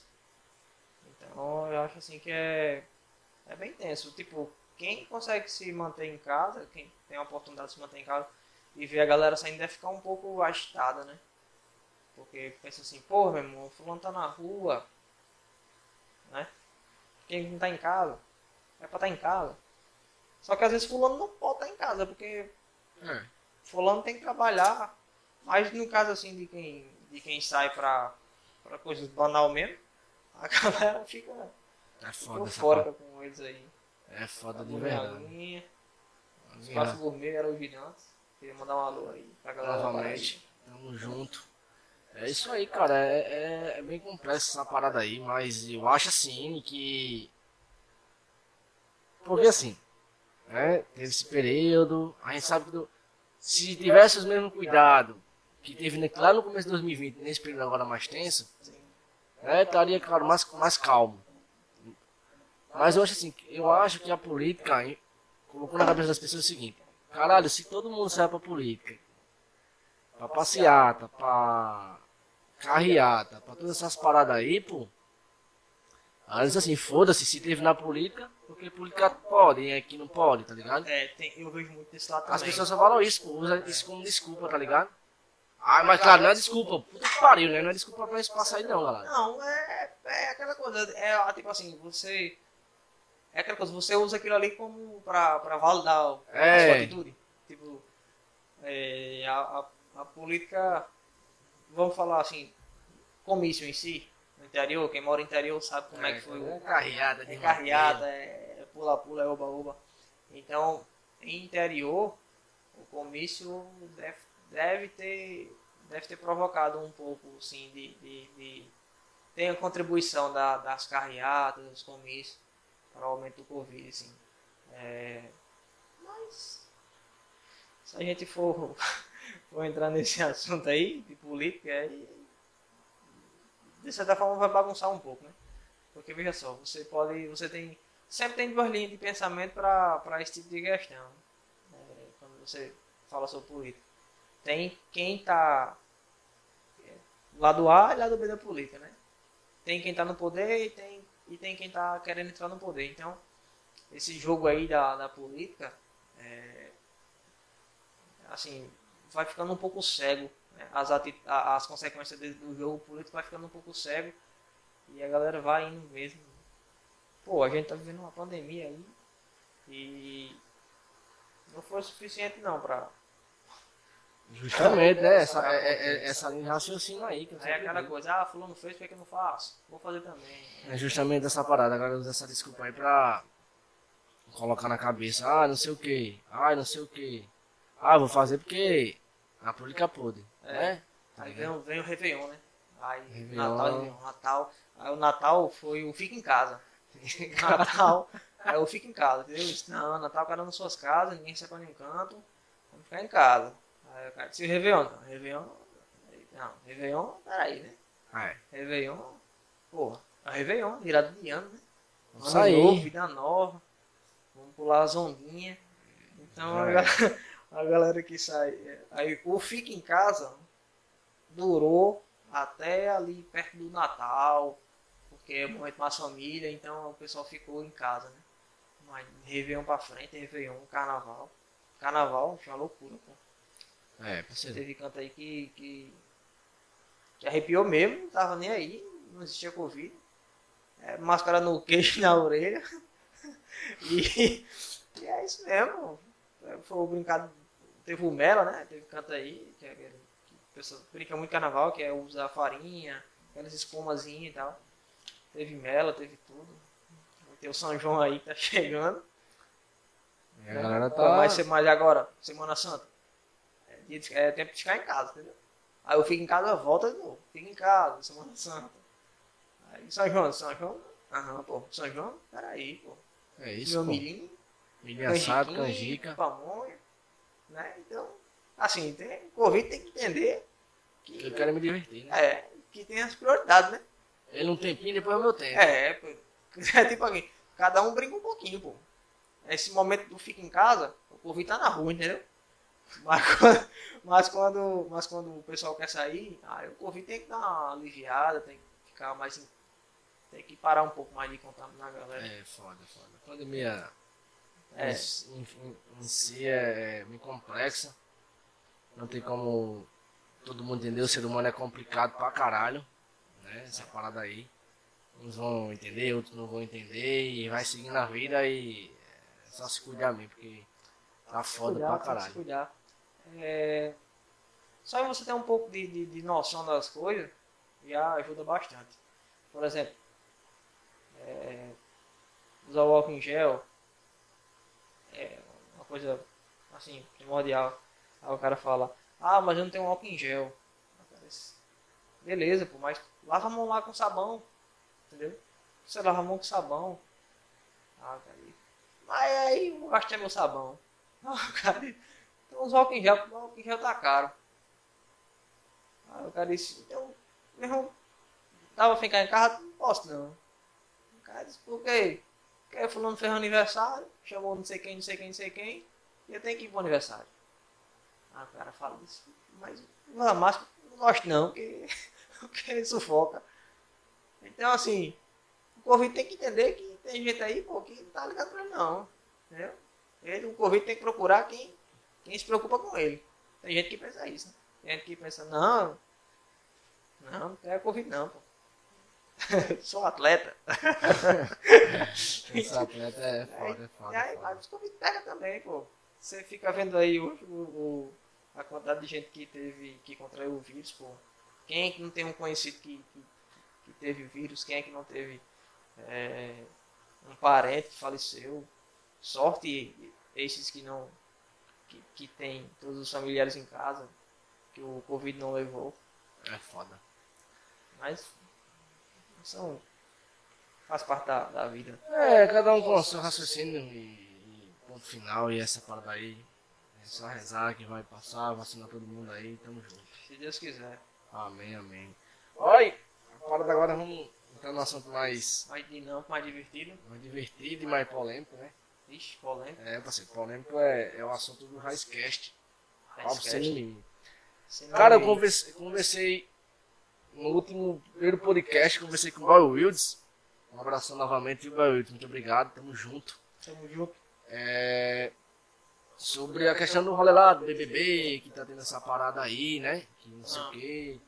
Então, eu acho assim que é, é bem tenso. Tipo, quem consegue se manter em casa, quem tem a oportunidade de se manter em casa e ver a galera saindo deve ficar um pouco agitada, né? Porque pensa assim, pô, meu irmão, o fulano tá na rua, né? Quem não tá em casa? é pra estar em casa. Só que às vezes fulano não pode estar em casa, porque é. fulano tem que trabalhar. Mas no caso assim de quem, de quem sai pra, pra coisas banal mesmo, a *laughs* galera fica é foda fora com eles aí. É foda de verdade. Espaço gourmet era o gigantes. Queria mandar um alô aí pra galera. Novamente, tamo junto. É isso aí, cara. É, é, é, bem complexo essa parada aí, mas eu acho assim que porque assim, né, teve esse período, a gente sabe que do, se tivesse os mesmos cuidados que teve lá no começo de 2020, nesse período agora mais tenso, né, estaria, claro, mais, mais calmo. Mas eu acho assim, eu acho que a política hein, colocou na cabeça das pessoas o seguinte, caralho, se todo mundo sai pra política, pra passeata, pra carreata, pra todas essas paradas aí, pô, Aí eles assim, foda-se, se teve na política, porque política pode, e aqui não pode, tá ligado? É, tem, eu vejo muito desse lado também. As pessoas só falam isso, pô, usa isso como desculpa, tá ligado? Ah, mas claro, não é desculpa, puta que pariu, né? Não é desculpa pra isso passar aí não, galera. Não, é, é aquela coisa, é tipo assim, você... É aquela coisa, você usa aquilo ali como pra, pra validar é. a sua atitude. Tipo, é, a, a, a política, vamos falar assim, comício em si, interior, quem mora no interior sabe como é, é que foi. É carreada, é carreada, é pula-pula, é oba-oba. Então, em interior, o comício deve, deve, ter, deve ter provocado um pouco, sim, de, de, de tem a contribuição da, das carreadas, dos comícios, para o aumento do Covid, assim. É, mas, se a gente for, *laughs* for entrar nesse assunto aí, de política, aí de certa forma vai bagunçar um pouco, né? Porque veja só, você pode, você tem, sempre tem duas linhas de pensamento para esse tipo de questão. É, quando você fala sobre política. Tem quem tá é, lado A e lado B da política, né? Tem quem tá no poder e tem, e tem quem tá querendo entrar no poder. Então, esse jogo aí da, da política, é, assim, vai ficando um pouco cego. Né? As, as consequências do jogo político vai ficando um pouco cego. E a galera vai indo mesmo. Pô, a gente tá vivendo uma pandemia aí. E não foi suficiente não pra. Justamente, né? Essa, é, é, é, essa linha de raciocínio aí. Que eu Aí é aquela coisa, ah, fulano fez, por que eu não faço? Vou fazer também. É justamente essa parada. Agora usa essa desculpa aí pra colocar na cabeça. Ah, não sei o que. Ah, não sei o que. Ah, vou fazer porque a política pode. É. Né? Tá Aí vem, o- vem o Réveillon, né? Aí Réveillon. Natal, Natal. Aí o Natal foi o fica em casa. *laughs* Natal, aí eu fico em casa, entendeu? Não, Natal cada um nas suas casas, ninguém sai pra nenhum canto, vamos ficar em casa. Aí o cara disse, Réveillon, não, Réveillon, não, Réveillon, peraí, né? É. Réveillon, porra, é Réveillon, virado de ano, né? Vamos Ano sair. novo, vida nova, vamos pular as ondinhas. Então a, É. ga- *laughs* a galera que sai. Aí o Fica em Casa durou até ali perto do Natal, porque é muito mais família, então o pessoal ficou em casa, né? Mas Réveillon pra frente, Réveillon, Carnaval. Carnaval, foi uma loucura, pô. É. Teve canto aí que, que, que arrepiou mesmo, não tava nem aí, não existia Covid. É, máscara no queixo e *laughs* na orelha. *laughs* E, e é isso mesmo. É, Foi o brincado. Teve o Mela, né? Teve canto aí, que, é, que o pessoal brinca muito carnaval, que é usar farinha, aquelas espumazinhas e tal. Teve Mela, teve tudo. Vai ter o São João aí que tá *laughs* chegando. E a galera tá. Mas, se- mas agora, Semana Santa, dia de- é tempo de ficar em casa, entendeu? Aí eu fico em casa, volta de novo. Fico em casa, Semana Santa. Aí São João, São João. Aham, pô. São João, peraí, pô. É isso, Meu pô. milhinho, Milho assado, canjica. pamonha. Né? Então, assim, tem, Covid tem que entender que, Eu quero me divertir, né? é, que tem as prioridades, né? Ele um tempinho, depois é o meu tempo. É, pô. *laughs* É tipo aqui, cada um brinca um pouquinho, pô. Esse momento do fica em casa, o Covid tá na rua, entendeu? Mas quando, mas quando, mas quando o pessoal quer sair, aí o Covid tem que dar uma aliviada, tem que ficar mais. em- Tem que parar um pouco mais de contaminar a galera. É, foda, foda. A pandemia É. em, em- em si é, é muito complexa. Não tem como todo mundo entender. O ser humano é complicado pra caralho. Né? Essa parada aí. Uns vão entender, outros não vão entender. E vai seguindo a vida e é só se cuidar mesmo. Porque tá foda cuidar, pra tem que se caralho. É, Só você ter um pouco de, de, de noção das coisas já ajuda bastante. Por exemplo, é, usar o álcool em gel é uma coisa assim, primordial. Aí o cara fala, ah, mas eu não tenho álcool em gel. Beleza, pô, mas lava a mão lá com sabão. Entendeu? Você lava a mão com sabão. Ah, cara, mas aí eu gastei meu sabão. *laughs* Ah, cara, então os álcool em gel, o álcool em gel tá caro. Aí o cara disse, então, meu irmão, tava ficar em casa, não posso não. O cara disse, por quê? Porque fulano fez aniversário, chamou não sei quem, não sei quem, não sei quem, e eu tenho que ir pro aniversário. Aí o cara fala isso, mas a máscara não gosto não, porque, *laughs* porque sufoca. Então assim, o Covid tem que entender que tem gente aí, pô, que não tá ligado pra ele não. Entendeu? Ele, o Covid tem que procurar quem, quem se preocupa com ele. Tem gente que pensa isso, né? Tem gente que pensa, não, não, não quero Covid não, pô. *laughs* Sou atleta. *laughs* Esse atleta é *laughs* foda, é foda. E aí, é foda. mas o Covid pega também, pô. Você fica vendo aí o, o- o- a quantidade de gente que teve, que contraiu o vírus, pô. Quem é que não tem um conhecido que, que, que teve vírus? Quem é que não teve é, um parente que faleceu? Sorte esses que não, que, que tem todos os familiares em casa, que o Covid não levou. É foda. Mas são, faz parte da, da vida. É, cada um com o seu raciocínio e, e ponto final e essa parada aí. É só rezar que vai passar, vacinar todo mundo aí, tamo junto. Se Deus quiser. Amém, amém. Oi! A parada agora vamos entrar num assunto mais, Mais dinâmico, mais divertido. mais divertido e mais polêmico, né? Ixi, polêmico. É, parceiro, polêmico é, é o assunto do Raicecast. Papo sem Cara, eu conversei, conversei no último primeiro podcast, conversei com o Boy Wilds. Um abração novamente, Boy Wilds? Muito obrigado, tamo junto. Tamo junto. É, sobre a questão do rolê lá do BBB, que tá tendo essa parada aí, né? Que não sei Ah. o quê.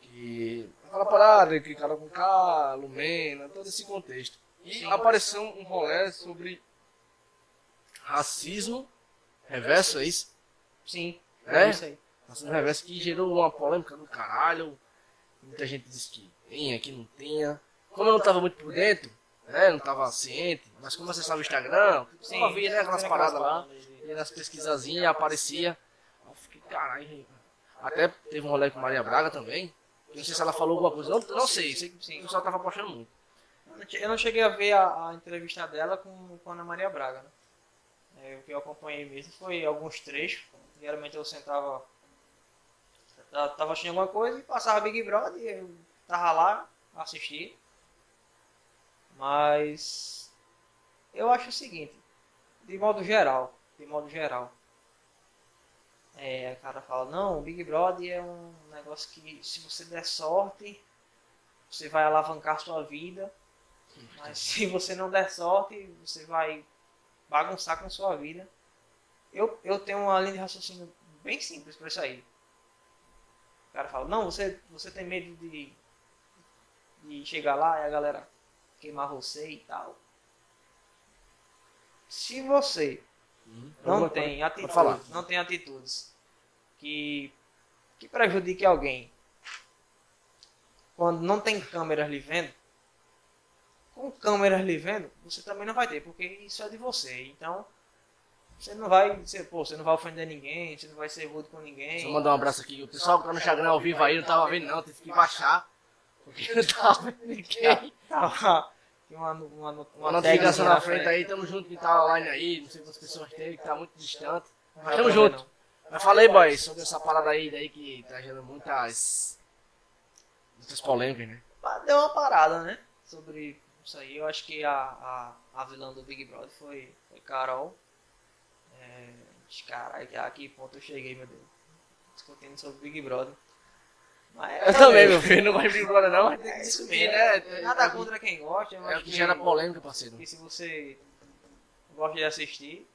Que. Aquela parada, que cara com K, Lumena, todo esse contexto. E apareceu um rolê sobre racismo reverso, é isso? Sim. É? É isso aí. Racismo reverso que gerou uma polêmica do caralho. Muita gente disse que tinha, que não tinha. Como eu não tava muito por dentro, né? Não tava ciente, mas como você sabe o Instagram, Sim. eu via né, aquelas paradas lá, e nas pesquisazinhas aparecia. Eu fiquei, caralho. Até teve um rolê com Maria Braga também. Eu não sei se ela falou alguma coisa, não, não sei, sei que o pessoal tava postando muito. Eu não cheguei a ver a, a entrevista dela com, com a Ana Maria Braga, né? É, o que eu acompanhei mesmo foi alguns trechos. Geralmente eu sentava. ta- Tava assistindo alguma coisa e passava Big Brother eu tava lá, assistia. Mas eu acho o seguinte, de modo geral, de modo geral. É, a cara fala, não, o Big Brother é um negócio que se você der sorte, você vai alavancar sua vida. Mas se você não der sorte, você vai bagunçar com sua vida. Eu, eu tenho uma linha de raciocínio bem simples para isso aí. O cara fala, não, você, você tem medo de, de chegar lá e a galera queimar você e tal. Se você não Pode- tem atitudes, não tem atitudes que, que prejudique alguém. Quando não tem câmeras lhe vendo, com câmeras lhe vendo, você também não vai ter, porque isso é de você. Então, você não vai, você, pô, você não vai ofender ninguém, você não vai ser rude com ninguém. Eu mandar um abraço aqui. O pessoal que tá no Instagram ao vivo aí não tava vendo não, teve que baixar. Porque não tava vendo ninguém. Tava- Tem uma, uma, uma, Uma notificação na frente aí, tamo junto que tá online aí, não sei quantas pessoas teve, que tá muito distante. Mas tamo junto. Mas falei, boy, sobre essa parada aí daí que tá gerando muitas. muitas polêmicas, né? Deu uma parada, né? Sobre isso aí. Eu acho que a, a, a vilã do Big Brother foi, foi Carol. É, caralho, a que ponto eu cheguei, meu Deus. Discutindo sobre Big Brother. Mas Eu também, meu filho, não de Big Brother não, mas tem que É isso mesmo. né? Nada É- contra quem gosta. É o que gera polêmica, parceiro. que se você gosta de assistir,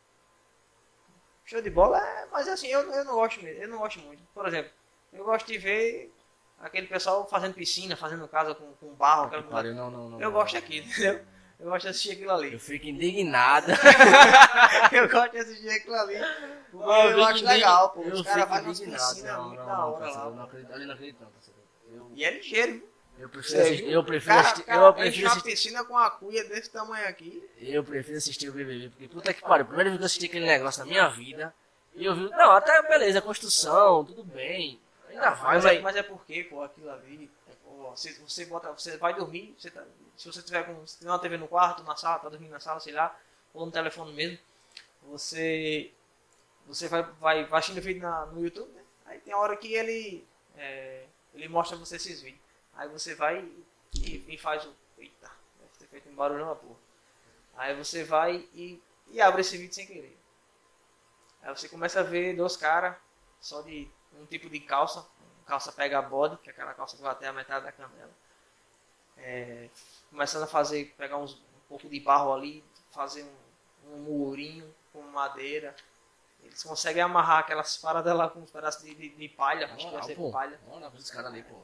show de bola, é, mas assim, eu, eu não gosto mesmo, eu não gosto muito. Por exemplo, eu gosto de ver aquele pessoal fazendo piscina, fazendo casa com, com barro. aquela- Pariu, não, não, não. eu gosto daquilo, entendeu? Eu gosto de assistir aquilo Eu ali. fico indignado. *laughs* eu gosto de assistir aquilo ali. Porque Eu eu, acho legal, pô. Eu Os caras fazem umas piscinas muito da hora eu não acredito, ali não acredito. Eu, E é ligeiro, viu? eu prefiro Você assistir, viu? eu prefiro Cara, assistir, cara, eu prefiro uma assistir, piscina com uma cuia desse tamanho aqui. eu prefiro assistir o BBB, porque puta que pariu, primeira vez que eu assisti aquele negócio na minha vida, e eu vi, não, até beleza, construção, tudo bem, ainda vai, Mas, mas é, mas é porque, pô, aquilo ali. pô, você, você bota, você vai dormir, você tá- se você tiver com. Se tiver uma TV no quarto, na sala, tá dormindo na sala, sei lá, ou no telefone mesmo, você. Você vai, vai, vai assistindo vídeo na, no YouTube, né? Aí tem a hora que ele. é, ele mostra você esses vídeos. Aí você vai e, e faz o. Eita, deve ter feito um barulhão na porra. Aí você vai e, e abre esse vídeo sem querer. Aí você começa a ver dois caras só de um tipo de calça, calça pega body, que é aquela calça que vai até a metade da canela. É, começando a fazer, pegar uns, um pouco de barro ali, fazer um, um murinho com madeira. Eles conseguem amarrar aquelas paradas lá com uns pedaços de, de, de palha, acho que vai ser pô. palha. Olha os caras ali, pô.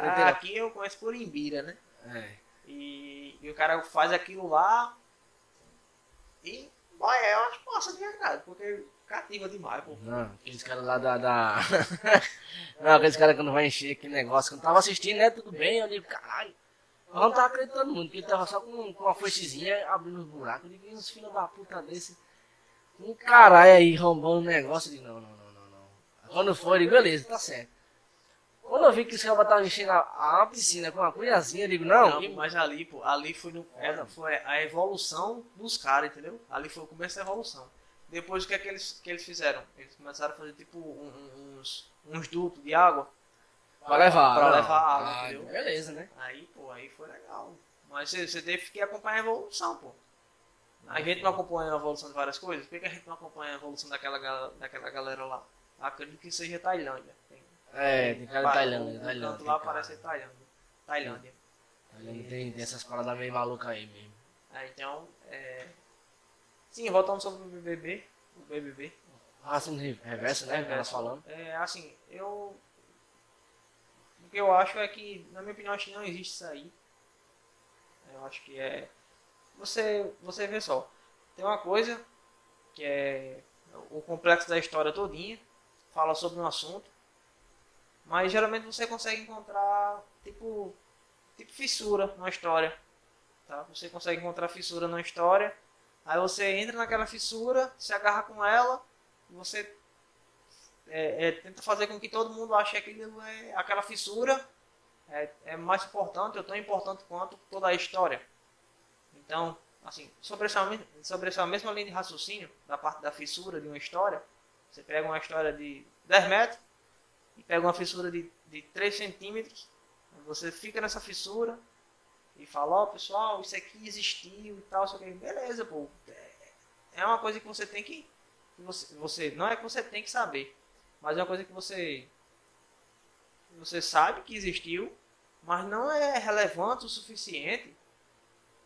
Ah, aqui eu conheço por Imbira, né? É. E, e o cara faz aquilo lá e boy, eu acho massa de verdade, porque cativa demais, pô. Não, aqueles caras lá da. da... *laughs* não, aqueles caras quando vai encher aquele negócio. Quando tava assistindo, né? Tudo bem, eu digo, caralho. Eu não tava acreditando muito, porque ele tava só com, com uma foicezinha abrindo os buracos. Eu digo, uns filhos da puta desse. Um caralho aí roubando o negócio. Eu digo, não, não, não, não, não. Quando foi, eu digo, beleza, tá certo. Quando eu vi que os caras estavam enchendo a, a piscina com uma cunhazinha, eu digo, não, Não, que- mas ali, pô, ali foi, no, era- foi a evolução dos caras, entendeu? Ali foi o começo da evolução. Depois o que é que eles, que eles fizeram? Eles começaram a fazer tipo um- uns, uns dutos de água. pra levar. Pra levar água, Ah, entendeu? Beleza, né? Aí, pô, aí foi legal. Mas você, você teve que acompanhar a evolução, pô. A gente não acompanha a evolução de várias coisas. Por que a gente não acompanha a evolução daquela, daquela galera lá? Acredito que seja Tailândia. Tem, É, tem cara de Tailândia. o Tailândia canto tem lá cara. parece Tailândia. Tailândia. Tailândia tem, tem essas paradas meio malucas aí mesmo. É, então, é... Sim, voltando sobre o BBB. O BBB. Racismo re- reverso, né? Que nós falando. É, assim, eu... O que eu acho é que, na minha opinião, acho que não existe isso aí. Eu acho que é... Você, você vê só. Tem uma coisa que é o complexo da história todinha. Fala sobre um assunto. Mas geralmente você consegue encontrar, tipo, tipo fissura numa história. Tá? Você consegue encontrar fissura numa história. Aí você entra naquela fissura, se agarra com ela, você é, é, tenta fazer com que todo mundo ache que é, aquela fissura é, é mais importante ou tão importante quanto toda a história. Então, assim, sobre essa, sobre essa mesma linha de raciocínio, da parte da fissura de uma história, você pega uma história de 10 metros e pega uma fissura de, de 3 centímetros, você fica nessa fissura e fala, ó pessoal, isso aqui existiu e tal, que beleza, pô. É- É uma coisa que você tem que. que você, você, não é que você tem que saber, mas é uma coisa que você. Você sabe que existiu, mas não é relevante o suficiente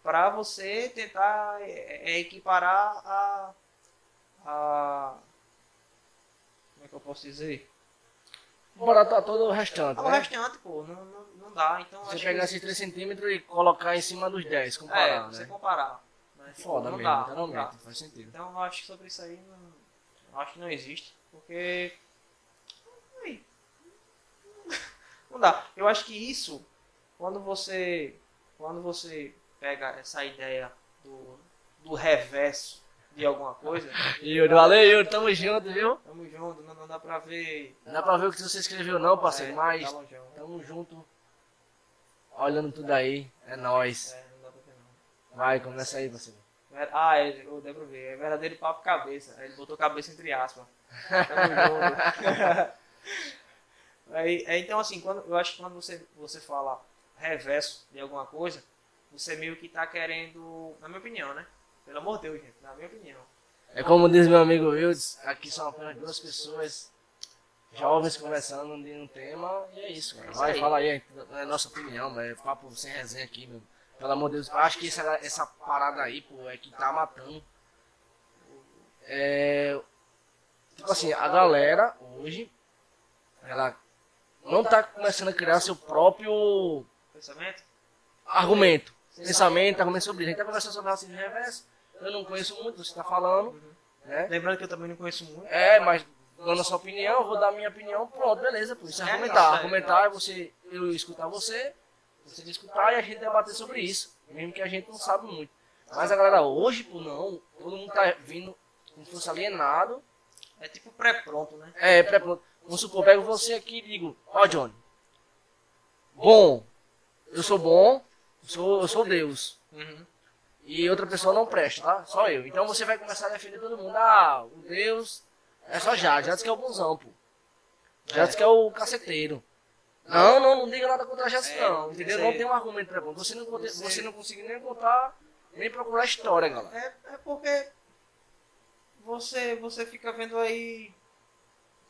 para você tentar é, é, equiparar a, a. Como é que eu posso dizer? Bora tá todo o restante, O né? restante, pô, não, não, não dá. Então, Você pegar que- esses 3 centímetros e colocar em cima dos 10, É, comparar, você né? comparar. né? Foda não mesmo, dá, não dá. faz sentido. Então eu acho que sobre isso aí não. acho que não existe. Porque. *laughs* Não dá. Eu acho que isso, quando você. Quando você pega essa ideia do, do reverso de alguma coisa, Yuri, valeu, Yuri, tamo junto, viu? tamo junto, não, não dá pra ver. Não dá pra ver o que você escreveu não, parceiro, É, mas tá tamo junto. Olhando tudo aí, é nóis. É, não dá pra ver não. Vai, começa aí, parceiro. Ah, ele, oh, deu pra ver. É verdadeiro papo cabeça. Ele botou cabeça entre aspas. Tamo *laughs* junto. Aí, é, então, assim, quando, eu acho que quando você, você fala reverso de alguma coisa, você meio que tá querendo, na minha opinião, né? Pelo amor de Deus, gente, na minha opinião. É como diz meu amigo Wilds, aqui são apenas duas pessoas jovens conversando de um tema e é isso, cara. isso Vai, fala aí, é nossa opinião, é papo sem resenha aqui, meu. Pelo amor de Deus, eu acho que essa, essa parada aí, pô, é que tá matando. É. Tipo assim, a galera hoje, ela não tá começando a criar seu próprio Pensamento? argumento. Pensamento, argumento sobre isso. A gente tá conversando sobre racismo reverso. Eu não conheço muito, você tá falando, né? Lembrando que eu também não conheço muito. É, mas dando a sua opinião, eu vou dar a minha opinião, pronto, beleza, pô. Isso é É, argumentar. aí. Argumentar é você, eu escutar você, você escutar e a gente debater sobre isso. Mesmo que a gente não sabe muito. Mas a galera hoje, pô, não, todo mundo tá vindo como se fosse alienado. É tipo pré-pronto, né? É, pré- vamos supor, pego você aqui e digo, ó Johnny, bom, eu sou bom, eu sou, eu sou Deus. Uhum. E outra pessoa não presta, tá? Só eu. Então você vai começar a defender todo mundo. Ah, o Deus é só Jade. Jade que é o bonzão, pô. Jade que é o caceteiro. Não, não, não diga nada contra a Jade, É, não. Entendeu? Não tem um argumento pra Você não, Você- você não conseguiu nem contar, nem procurar história, galera. É, é porque você, você fica vendo aí,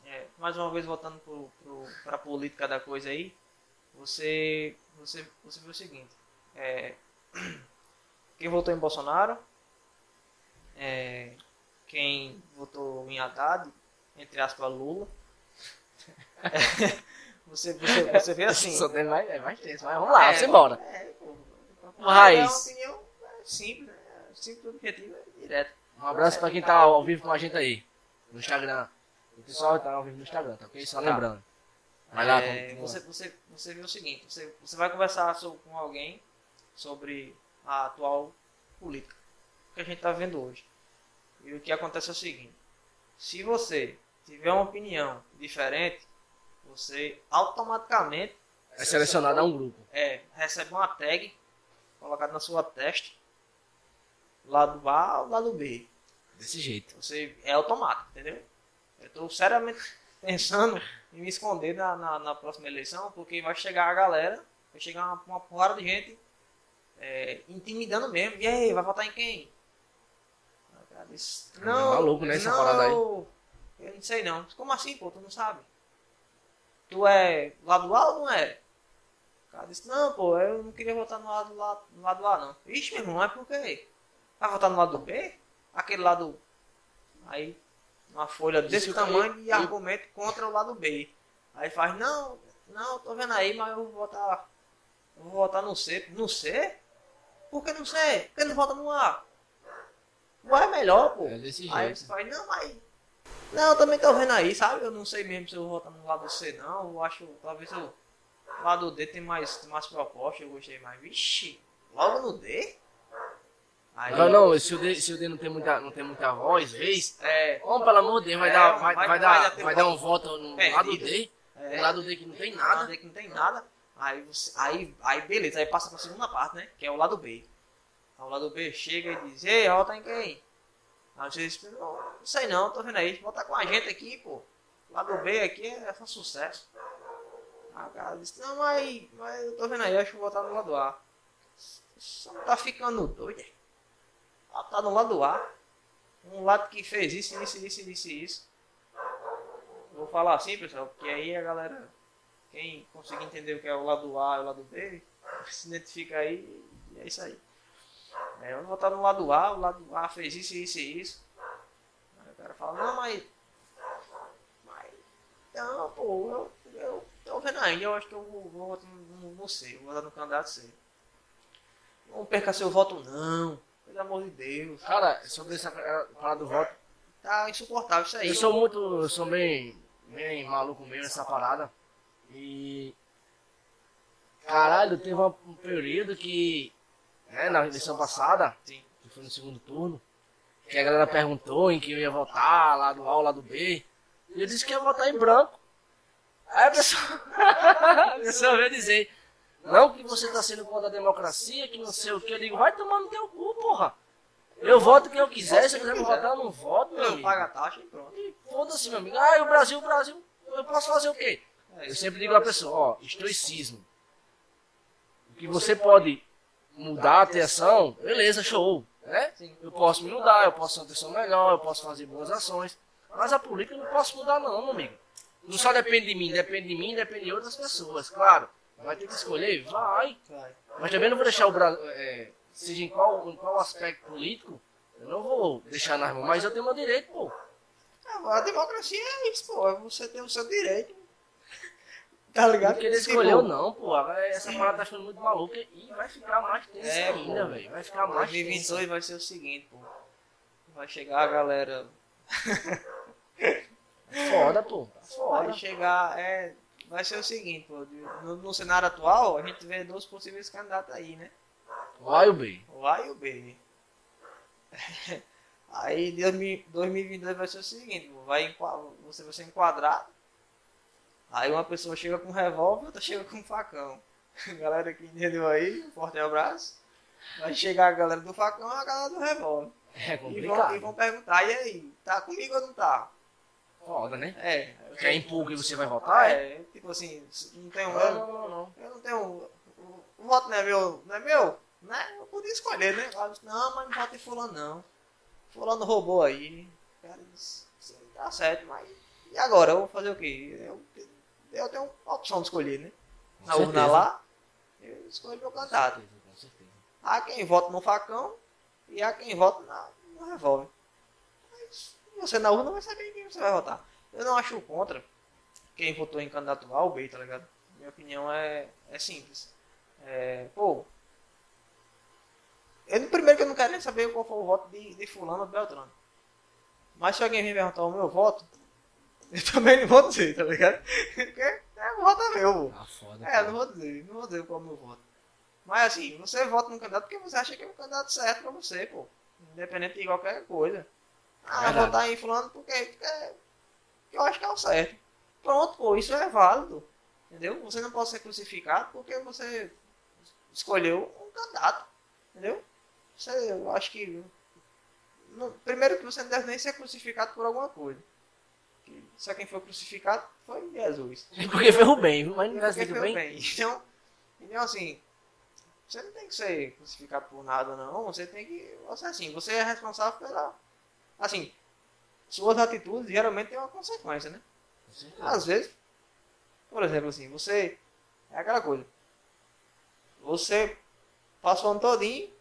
é, mais uma vez voltando pro, pro, pra política da coisa aí, você, você, você vê o seguinte, é, quem votou em Bolsonaro, é, quem votou em Haddad, entre aspas Lula, *laughs* você, você, você vê assim... Só tem mais, é mais tenso, mas vamos lá, É, vamos embora. É, pô, Raiz. É uma opinião é, simples, né? Simples, objetiva e direta. Um abraço pra quem tá ao vivo com a gente aí. No Instagram. O pessoal tá ao vivo no Instagram, tá ok? Só Tá. lembrando. Vai lá, É, você, você, você vê o seguinte, você, você vai conversar com alguém sobre a atual política que a gente está vendo hoje. E o que acontece é o seguinte, se você tiver uma opinião diferente, você automaticamente É selecionado a um grupo. é, recebe uma tag colocada na sua testa, lado A ou lado B. Desse jeito. Você é automático, entendeu? Eu estou seriamente *laughs* pensando em me esconder na, na, na próxima eleição, porque vai chegar a galera, vai chegar uma, uma porrada de gente é, intimidando mesmo. E aí, vai votar em quem? cara disse, É não, maluco, né, essa não, parada aí. Eu, não sei não. Como assim, pô? Tu não sabe? Tu é lado A ou não é? O cara disse, não, pô, eu não queria votar no lado, lá, no lado A, não. Ixi, meu irmão, é por quê? Vai votar no lado B? Aquele lado... Aí, uma folha desse tamanho e argumento contra o lado B. Aí faz, não, não, tô vendo aí, mas eu vou votar... Eu vou votar no C. No C? Por que no C? Por que não vota no A? O A é melhor, pô. É desse Aí jeito. você faz, não, mas. Não, eu também tô vendo aí, sabe? Eu não sei mesmo se eu vou votar no lado C, não. Eu acho, talvez o lado D tem mais, tem mais proposta, eu gostei mais. Vixe, logo no D? Aí, Não, não, se o D, se o D não tem muita, não tem muita voz, vez, É, Como, pelo amor de Deus, vai, É, dar, vai, vai- vai, dar, vai dar um voto no lado D, é, no lado D que não tem lado nada. D que não tem nada. Aí, você, aí, aí beleza, aí passa pra segunda parte, né? Que é o lado B. Aí o lado B chega e diz, ei, vota em quem? Aí você diz, não, não sei não, tô vendo aí, vota com a gente aqui, pô. O lado B aqui é só sucesso. Aí o cara disse, não, mas, mas eu tô vendo aí, acho que vou votar no lado A. Só tá ficando doido. é? Ela tá no lado A. Um lado que fez isso, isso, isso, isso, isso. Vou falar assim, pessoal, porque aí a galera, quem conseguir entender o que é o lado A e o lado B, se identifica aí e é isso aí. É, eu vou votar no lado A, o lado A fez isso, isso e isso. Aí o cara fala, não, mas. Mas. Não, pô, eu, eu tô vendo ainda, eu acho que eu vou, vou votar no, C, eu vou votar no candidato C. Não perca seu voto não, pelo amor de Deus. Cara, sobre essa parada do voto, Tá insuportável isso aí. eu sou muito, eu sou bem, bem maluco mesmo nessa parada. E. Caralho, teve um período que, né, na eleição passada, Sim. que foi no segundo turno, que a galera perguntou em que eu ia votar, lá do A ou lá do B. E eu disse que ia votar em branco. Aí a pessoa, *laughs* a pessoa veio dizer, não que você tá sendo contra a democracia, que não sei o que. Eu digo, vai tomar no teu cu, porra. Eu voto quem eu quiser, se eu quiser me votar, eu não voto, meu Não amigo. paga a taxa e pronto. E Foda-se, meu amigo. Ah, o Brasil, o Brasil, eu posso fazer o quê? É Eu sempre digo à pessoa, ó, estoicismo. O que você pode mudar, ter ação, beleza, show. Né? Eu posso me mudar, eu posso ser uma pessoa melhor, eu posso fazer boas ações. Mas a política eu não posso mudar não, meu amigo. Não só depende de mim, depende de mim, depende de outras pessoas. Claro, vai ter que escolher, vai. Mas também não vou deixar o Brasil, é, seja em qual, em qual aspecto político, eu não vou deixar nas mãos. Mas eu tenho meu direito, pô. Ah, A democracia é isso, pô. Você tem o seu direito. Tá ligado? Porque ele Tipo, escolheu não, pô. Essa parada tá ficando muito maluca e vai ficar mais tenso É, ainda, velho. Vai ficar mais tenso. 2022 vai ser o seguinte, pô. Vai chegar a galera. *laughs* Foda, pô. Foda. Vai chegar. É, vai ser o seguinte, pô. No, no cenário atual, a gente vê dois possíveis candidatos aí, né? Vai o B. O A e o B. *laughs* Aí 2000 2022 vai ser o seguinte, pô, vai você vai ser enquadrado. Aí uma pessoa chega com um revólver, outra chega com um facão. *laughs* Galera que entendeu aí, um forte abraço. Vai chegar a galera do facão e a galera do revólver. É E vão, complicado. e vão perguntar, e aí, tá comigo ou não tá? Foda, né? É. Quer impor que você vai votar? É? É, tipo assim, não tem um. Não, não, não, não. Eu não tenho. O, o voto não é meu, não é meu, né? Eu podia escolher, né? Não, mas não voto em fulano não. Fulano roubou aí. Cara tá certo, mas. E agora? Eu vou fazer o quê? Eu, eu tenho a opção de escolher, né? Com Na urna certeza. lá, eu escolho meu candidato. com certeza. Há quem vota no facão e há quem vota na, no revólver. Mas você na urna vai saber em quem você vai votar. Eu não acho contra quem votou em candidato A ou B, tá ligado? Minha opinião é, é simples. É, pô, eu, primeiro que eu não quero nem saber qual foi o voto de, de fulano ou Beltrano. Mas se alguém vir perguntar o meu voto, eu também não vou dizer, tá ligado? Porque é, o voto é meu, pô. Tá foda. É, não vou dizer, não vou dizer qual é o meu voto. Mas assim, você vota num candidato porque você acha que é o candidato certo pra você, pô. Independente de qualquer coisa. Ah, Verdade. votar em fulano porque, porque eu acho que é o certo. Pronto, pô, isso é válido. Entendeu? Você não pode ser crucificado porque você escolheu um candidato. Entendeu? Você, eu acho que. não- primeiro que você não deve nem ser crucificado por alguma coisa. Só quem foi crucificado foi Jesus. *laughs* Porque ferrou bem, mas não vai ser bem. bem. Então, então, assim, você não tem que ser crucificado por nada, não. Você tem que. Você, assim, você é responsável pela, assim, suas atitudes geralmente têm uma consequência, né? Às vezes, por exemplo, assim, você. É aquela coisa. Você passou o ano todinho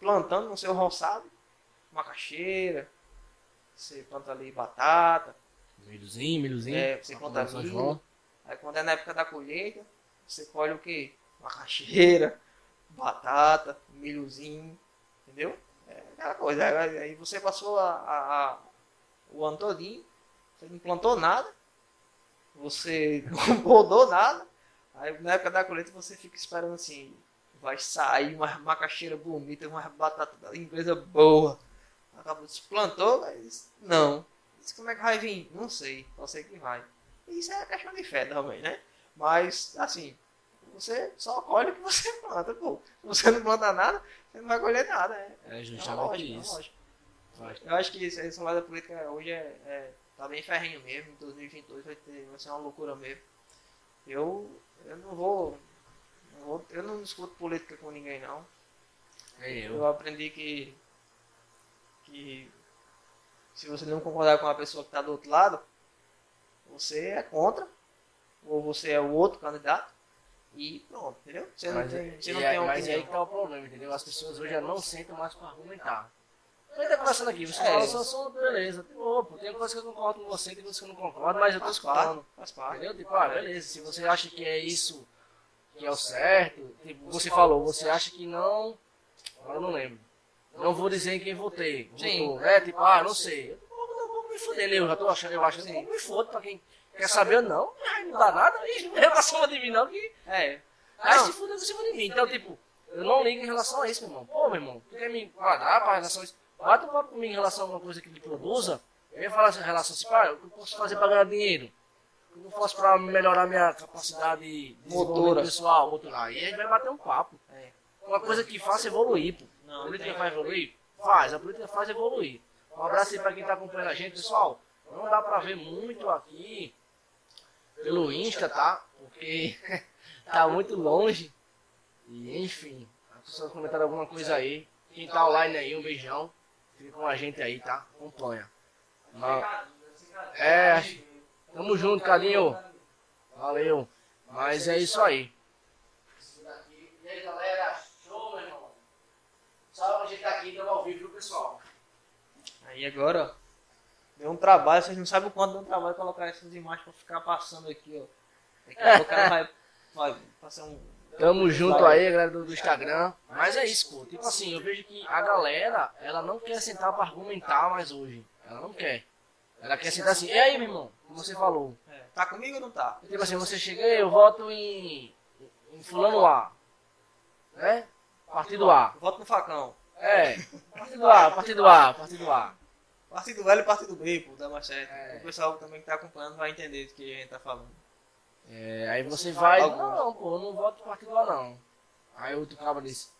plantando no seu roçado macaxeira, você planta ali batata, Milhozinho, milhozinho. é, você planta milho. Aí quando é na época da colheita, você colhe o quê? Macaxeira, batata, milhozinho, entendeu? É aquela coisa. Aí, você passou a, a- a- o ano todinho, você não plantou nada, você *laughs* não podou nada, aí na época da colheita você fica esperando assim, vai sair uma macaxeira bonita, uma batata inglesa boa. Acabou, se plantou, mas não. Como é que vai vir? Não sei, só sei que vai. Isso é questão de fé também, né? Mas, assim, você só colhe o que você *laughs* planta, pô. Se você não planta nada, você não vai colher nada, né? É É justamente é isso. lógica. Eu acho que esse lado da política hoje é, é- tá bem ferrinho mesmo. Em 2022 vai, ter, vai ser uma loucura mesmo. Eu, eu não vou, não vou- Eu não discuto política com ninguém, não. É eu. Eu aprendi que, que se você não concordar com a pessoa que está do outro lado, você é contra, ou você é o outro candidato, e pronto, entendeu? Você não Mas, tem, você e não é- tem uma mas aí opinião. que tá o problema, entendeu? As pessoas hoje já não sentam mais pra argumentar. Você tá conversando aqui, você É. fala, beleza. Tipo, opa, tem coisa que eu concordo com você, tem coisa que eu não concordo, mas eu tô escutando. parte, faz parte. Entendeu? Tipo, ah, beleza, se você acha que é isso que é o certo, tipo, você falou, você acha que não, agora eu não lembro. Não vou dizer em quem votei. Sim. Votou, né? Tipo, ah, não sei. Pouco me fuder, né? Eu já tô achando, eu acho pouco me foda pra quem quer saber ou não. Ai, não dá nada, e não é pra cima de mim não, que É, Aí se fuder por cima de mim. Então, tipo, eu não ligo em relação a isso, meu irmão. Pô, meu irmão, tu quer me enquadrar pra relação a isso? Bata um papo comigo em relação a alguma coisa que ele produza. Eu ia falar em relação assim, pá, o que eu posso fazer pra ganhar dinheiro? O que eu faço pra melhorar minha capacidade de Motora. pessoal, motorar? E a gente vai bater um papo. é. Uma coisa que faça evoluir, pô. Não, a política faz evoluir? Faz, a política faz evoluir. Um abraço aí pra quem tá acompanhando a gente, pessoal. Não dá pra ver muito aqui pelo Insta, tá? Porque *laughs* tá muito longe. E enfim, as pessoas comentaram alguma coisa aí. Quem tá online aí, um beijão. Fica com a gente aí, tá? Acompanha. É, tamo junto, Cadinho. Valeu. Mas é isso aí. E aí, galera? Show, meu irmão. Salve, a gente tá aqui, estamos ao vivo, viu, pessoal? Aí agora, ó, deu um trabalho, vocês não sabem o quanto deu um trabalho colocar essas imagens pra ficar passando aqui, ó. Daqui a pouco o cara vai, *laughs* vai passar um. Tamo junto aí, galera do, do Instagram. Mas é isso, pô. Tipo assim, eu vejo que a galera, ela não quer sentar pra argumentar mais hoje. Ela não quer. Ela quer sentar assim, e aí, meu irmão? Como você falou. É, tá comigo ou não tá? Tipo assim, você chega, eu voto em, em fulano A. Né? Partido A. Voto no facão. É. Partido A, partido A, partido A. Partido L e Partido B, pô, dá mais certo. É. O pessoal também que tá acompanhando vai entender do que a gente tá falando. É, aí você vai, Alguns. não, pô, eu não voto pro partido A não. Aí outro cara disse,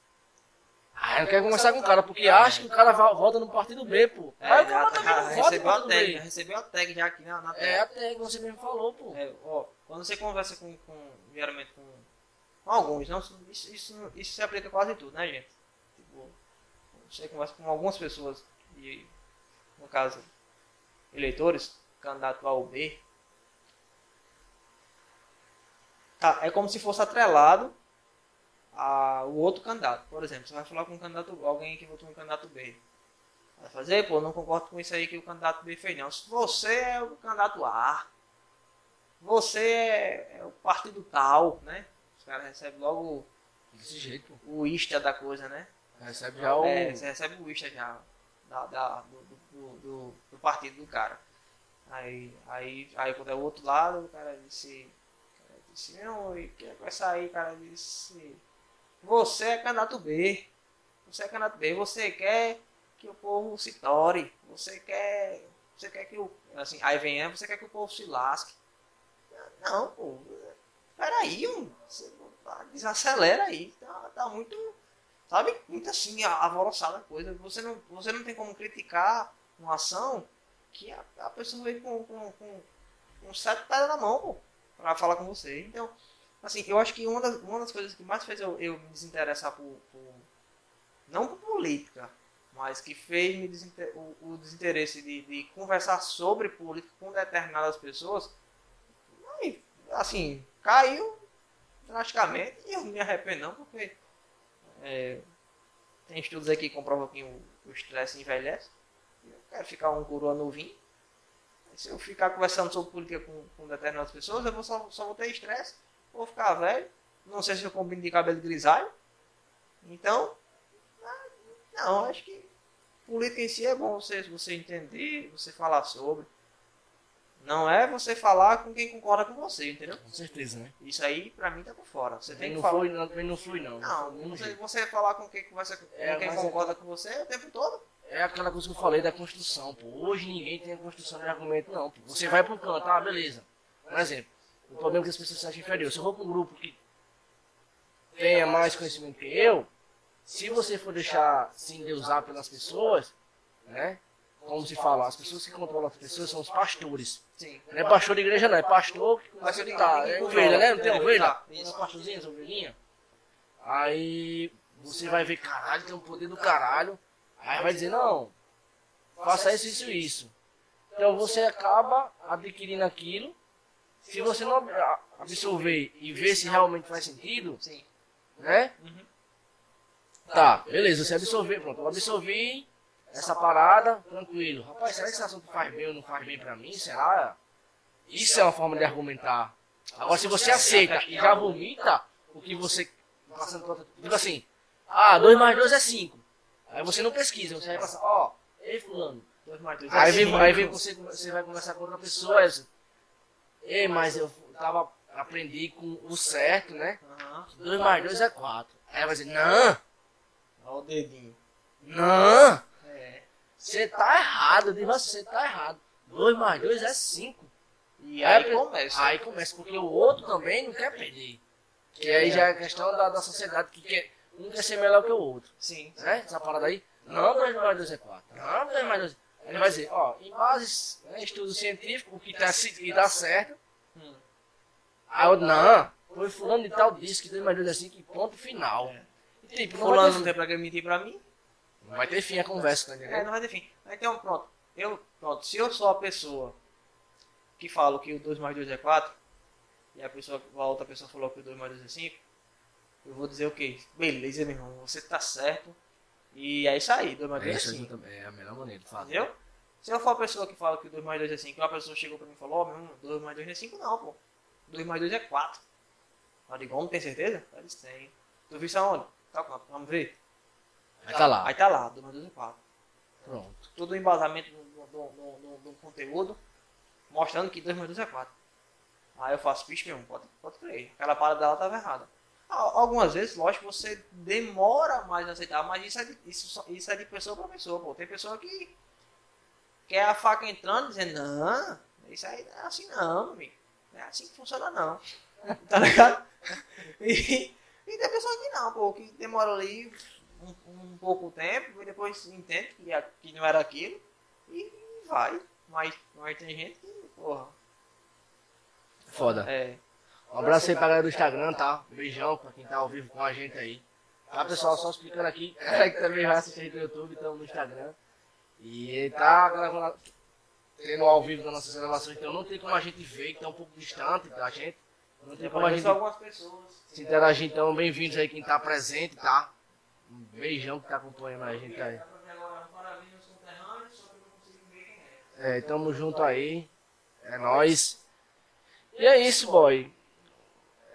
ah, eu não quero conversar com o cara, porque acha que o cara vota no partido B, pô. É, Aí o cara também não vota no recebeu a partido tag, B. recebeu a tag já aqui na, na É, tela. até que você mesmo falou, pô. É, ó, quando você conversa com, com, com alguns, não, isso, isso, isso se aplica quase em tudo, né, gente? Tipo, você conversa com algumas pessoas, e, no caso, eleitores, candidato A ou B, tá, é como se fosse atrelado a o outro candidato. Por exemplo, você vai falar com um candidato, alguém que votou no candidato B. Vai fazer, pô, não concordo com isso aí que o candidato B fez, não. Você é o candidato A, você é, é o partido tal, né? Os caras recebem logo Desse jeito, o Insta da coisa, né? Recebe já o... É, você recebe o Insta já da, da- do, do, do- do partido do cara. Aí, aí, aí quando é o outro lado, o cara disse, o cara disse não, e que vai sair, o cara disse, você é candidato B, você é candidato B, você quer que o povo se tore, você quer, você quer que o, assim, aí vem, é, você quer que o povo se lasque. Não, pô, peraí, desacelera aí, tá, tá muito sabe? Muito assim, alvoroçada a coisa. Você não, você não tem como criticar uma ação que a, a pessoa veio com, com, com, com sete pedras na mão, pô, pra falar com você. Então, assim, eu acho que uma das, uma das coisas que mais fez eu, eu me desinteressar por, por- não por política, mas que fez me desinte- o, o desinteresse de, de conversar sobre política com determinadas pessoas, assim, caiu drasticamente e eu não me arrependo não, porque é, tem estudos aqui que comprovam que o estresse envelhece. Eu quero ficar um coroa novinho. Se eu ficar conversando sobre política com, com determinadas pessoas, eu vou só, só vou ter estresse, vou ficar velho, não sei se eu combino de cabelo grisalho. Então, ah, não, acho que política em si é bom você, você entender, você falar sobre. Não é você falar com quem concorda com você, entendeu? Com certeza, né? Isso aí, pra mim, tá por fora. Você tem Também que não falar. flui, não, não flui, não. Não, você, você falar com quem, conversa, com É, quem é- concorda com você o tempo todo. É aquela coisa que eu falei da construção, pô. Hoje ninguém tem a construção de argumento, não. Pô. Você vai pro canto, ah, beleza. Por exemplo, o problema é que as pessoas se acham inferior. Se eu vou pra um grupo que tenha mais conhecimento que eu, se você for deixar se endeusar pelas pessoas, né? Como se fala, as pessoas que controlam as pessoas são os pastores. Sim. Não é pastor de igreja, não, é pastor que de tá, igreja é ovelha, né? Não tem ovelha? tá, é isso. pastorzinho, essa ovelhinha? Aí você vai ver, caralho, tem um poder do caralho. Aí vai dizer, não, faça isso, isso e isso. Então você acaba adquirindo aquilo. Se você não ab- absorver e ver se realmente faz sentido, Sim. né? Uhum. Tá, beleza, você absorver, pronto. Eu absorvi essa parada, tranquilo. Rapaz, será que esse assunto faz bem ou não faz bem pra mim? Será? Isso é uma forma de argumentar. Agora, se você aceita e já vomita o que você passando. Tipo assim, ah, 2 mais 2 é 5. Aí você não pesquisa, você vai passar, ó, ei fulano. 2 mais 2 Aí vem, aí vem você, você vai conversar com outra pessoa, aí você, ei, mas eu tava, aprendi com o certo, né? 2 mais 2 é 4. Aí vai dizer, não, Olha o dedinho. não. É. Você tá errado, eu digo assim, você tá errado. 2 mais 2 é 5. E aí Aí começa. Aí começa, porque o outro também não quer perder. Que aí já é questão da, da sociedade que quer, um quer ser melhor que o outro. Sim. Né? Essa parada aí. Não, 2 mais 2 é 4. Não, 2 mais 2 Aí Ele vai dizer, ó, em bases, né, estudo científico, o que tá, que dá certo. Hum. Aí eu, não, foi fulano de tal disse que 2 mais 2 é 5 e ponto final. É. E tipo, não vai, Fulano não tem pra mentir pra mim. Não vai ter fim a conversa, tá É, não vai ter fim. Então, pronto. Eu, pronto. Se eu sou a pessoa que falo que o 2 mais 2 é 4, e a, pessoa, a outra pessoa falou que o 2 mais 2 é 5, eu vou dizer o quê? Beleza, meu irmão, você tá certo. E é isso aí, 2 mais 2 é Essa 5. é a melhor maneira de fazer. Entendeu? Se eu for a pessoa que fala que o 2 mais 2 é 5, e uma pessoa chegou pra mim e falou, ó, meu irmão, 2 mais 2 não é 5 não, pô. 2 mais 2 é 4. Eu digo, homem, tem certeza? Eles têm. Tu viu isso aonde? Tá, vamos ver. Vai tá lá. Aí tá lá, 2 mais 2 é 4. Pronto. todo o embasamento do, do, do, do- do conteúdo, mostrando que 2 mais 2 é 4. Aí eu faço, bicho mesmo, pode, pode crer. Aquela parada dela estava errada. Al- Algumas vezes, lógico, você demora mais a aceitar, mas isso é de, isso, isso é de pessoa para pessoa. Pô. Tem pessoa que quer a faca entrando dizendo, não, isso aí não é assim não, meu amigo. Não é assim que funciona não. *laughs* tá ligado? E, e tem pessoa que não, pô, que demora ali um, um pouco tempo e depois entende que, a- que não era aquilo e vai. Mas, mas tem gente que, porra, Foda. é. Um abraço aí pra galera do Instagram, tá? Um beijão pra quem tá ao vivo com a gente aí. Tá, pessoal? Só explicando aqui. *laughs* É que também vai assistir no YouTube, estamos no Instagram. E tá gravando, tendo ao vivo das nossas gravações, então não tem como a gente ver, que tá um pouco distante da gente. Não tem como a gente Conheço algumas pessoas. se interagir, então bem-vindos aí quem tá presente, tá? Um beijão que tá acompanhando a gente aí. É. É, tamo junto aí. É nóis. E é isso, boy.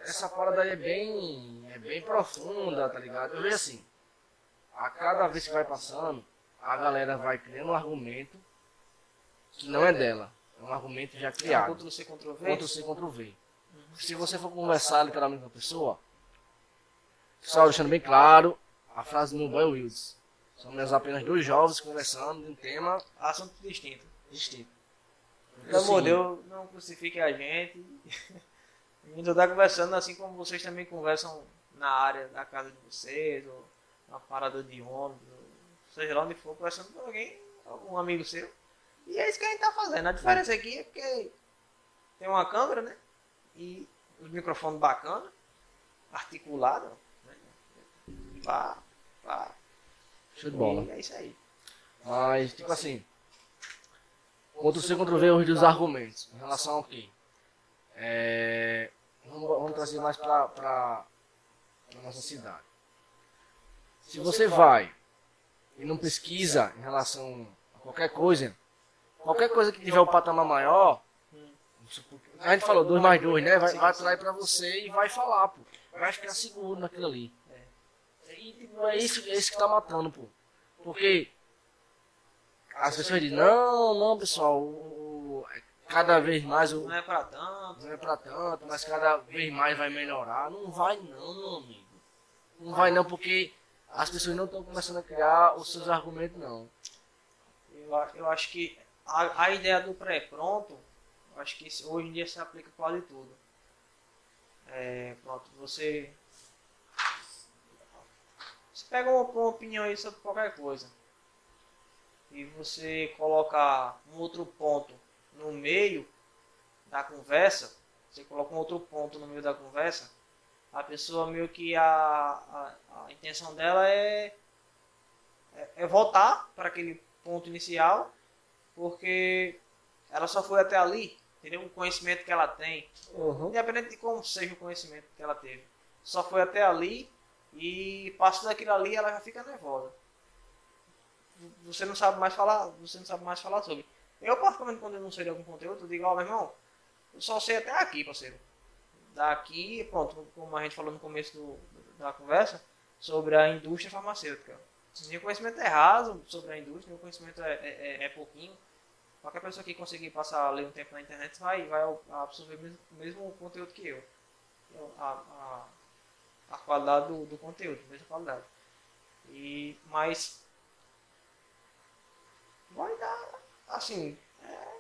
Essa parada aí é bem. é bem profunda, tá ligado? Eu vejo assim. A cada vez que vai passando, a galera vai criando um argumento que não é dela. É um argumento já criado. Ctrl C, Ctrl V. Ctrl C, Ctrl V. Se você for conversar literalmente com a pessoa, só deixando bem claro, a frase boy Wills. Somos apenas dois jovens conversando de um tema Assunto distinto. distinto. Pelo amor de Deus, não crucifiquem a gente. *laughs* A gente tá conversando assim como vocês também conversam na área da casa de vocês, ou na parada de ônibus, seja lá onde for, conversando com alguém, algum amigo seu. E é isso que a gente tá fazendo. A diferença aqui é porque tem uma câmera, né? E os microfones bacanas, articulados. Né? Pá, pá. Show de bola. E é isso aí. Mas, tipo assim, Ctrl C, Ctrl V, os argumentos. Em relação ao quê? É, vamos, vamos trazer mais pra, pra, pra nossa cidade. Se você vai e não pesquisa em relação a qualquer coisa, qualquer coisa que tiver o patamar maior, a gente falou 2 mais 2, né? Vai, vai atrair pra você e vai falar, pô. Vai ficar seguro naquilo ali. Tipo, é isso, é isso que tá matando, pô. Porque as pessoas dizem, não, não, pessoal, o- o- cada vez mais o, Não é pra tanto. não é pra tanto, mas cada vez mais vai melhorar. Não vai não, meu amigo. Não vai não, porque as pessoas não estão começando a criar os seus argumentos, não. Eu, eu acho que a, a ideia do pré-pronto, eu acho que hoje em dia se aplica quase tudo. É, pronto, você, você pega uma, uma opinião aí sobre qualquer coisa e você coloca um outro ponto no meio da conversa, você coloca um outro ponto no meio da conversa, a pessoa meio que a, a, a intenção dela é, é, é voltar para aquele ponto inicial, porque ela só foi até ali, entendeu? O conhecimento que ela tem, independente de como seja o conhecimento que ela teve, só foi até ali e passou daquilo ali ela já fica nervosa. Você não sabe mais falar, você não sabe mais falar sobre. Eu particularmente quando eu não sei de algum conteúdo, eu digo, ó meu irmão, eu só sei até aqui, parceiro. Daqui, pronto, como a gente falou no começo do- da conversa, sobre a indústria farmacêutica. Meu conhecimento é raso sobre a indústria, meu conhecimento é, é, é- é pouquinho. Qualquer pessoa que conseguir passar a ler um tempo na internet vai, vai absorver o mesmo, mesmo conteúdo que eu. Eu- A, a, a qualidade do, do conteúdo, a mesma qualidade. E, mas vai dar, assim, é,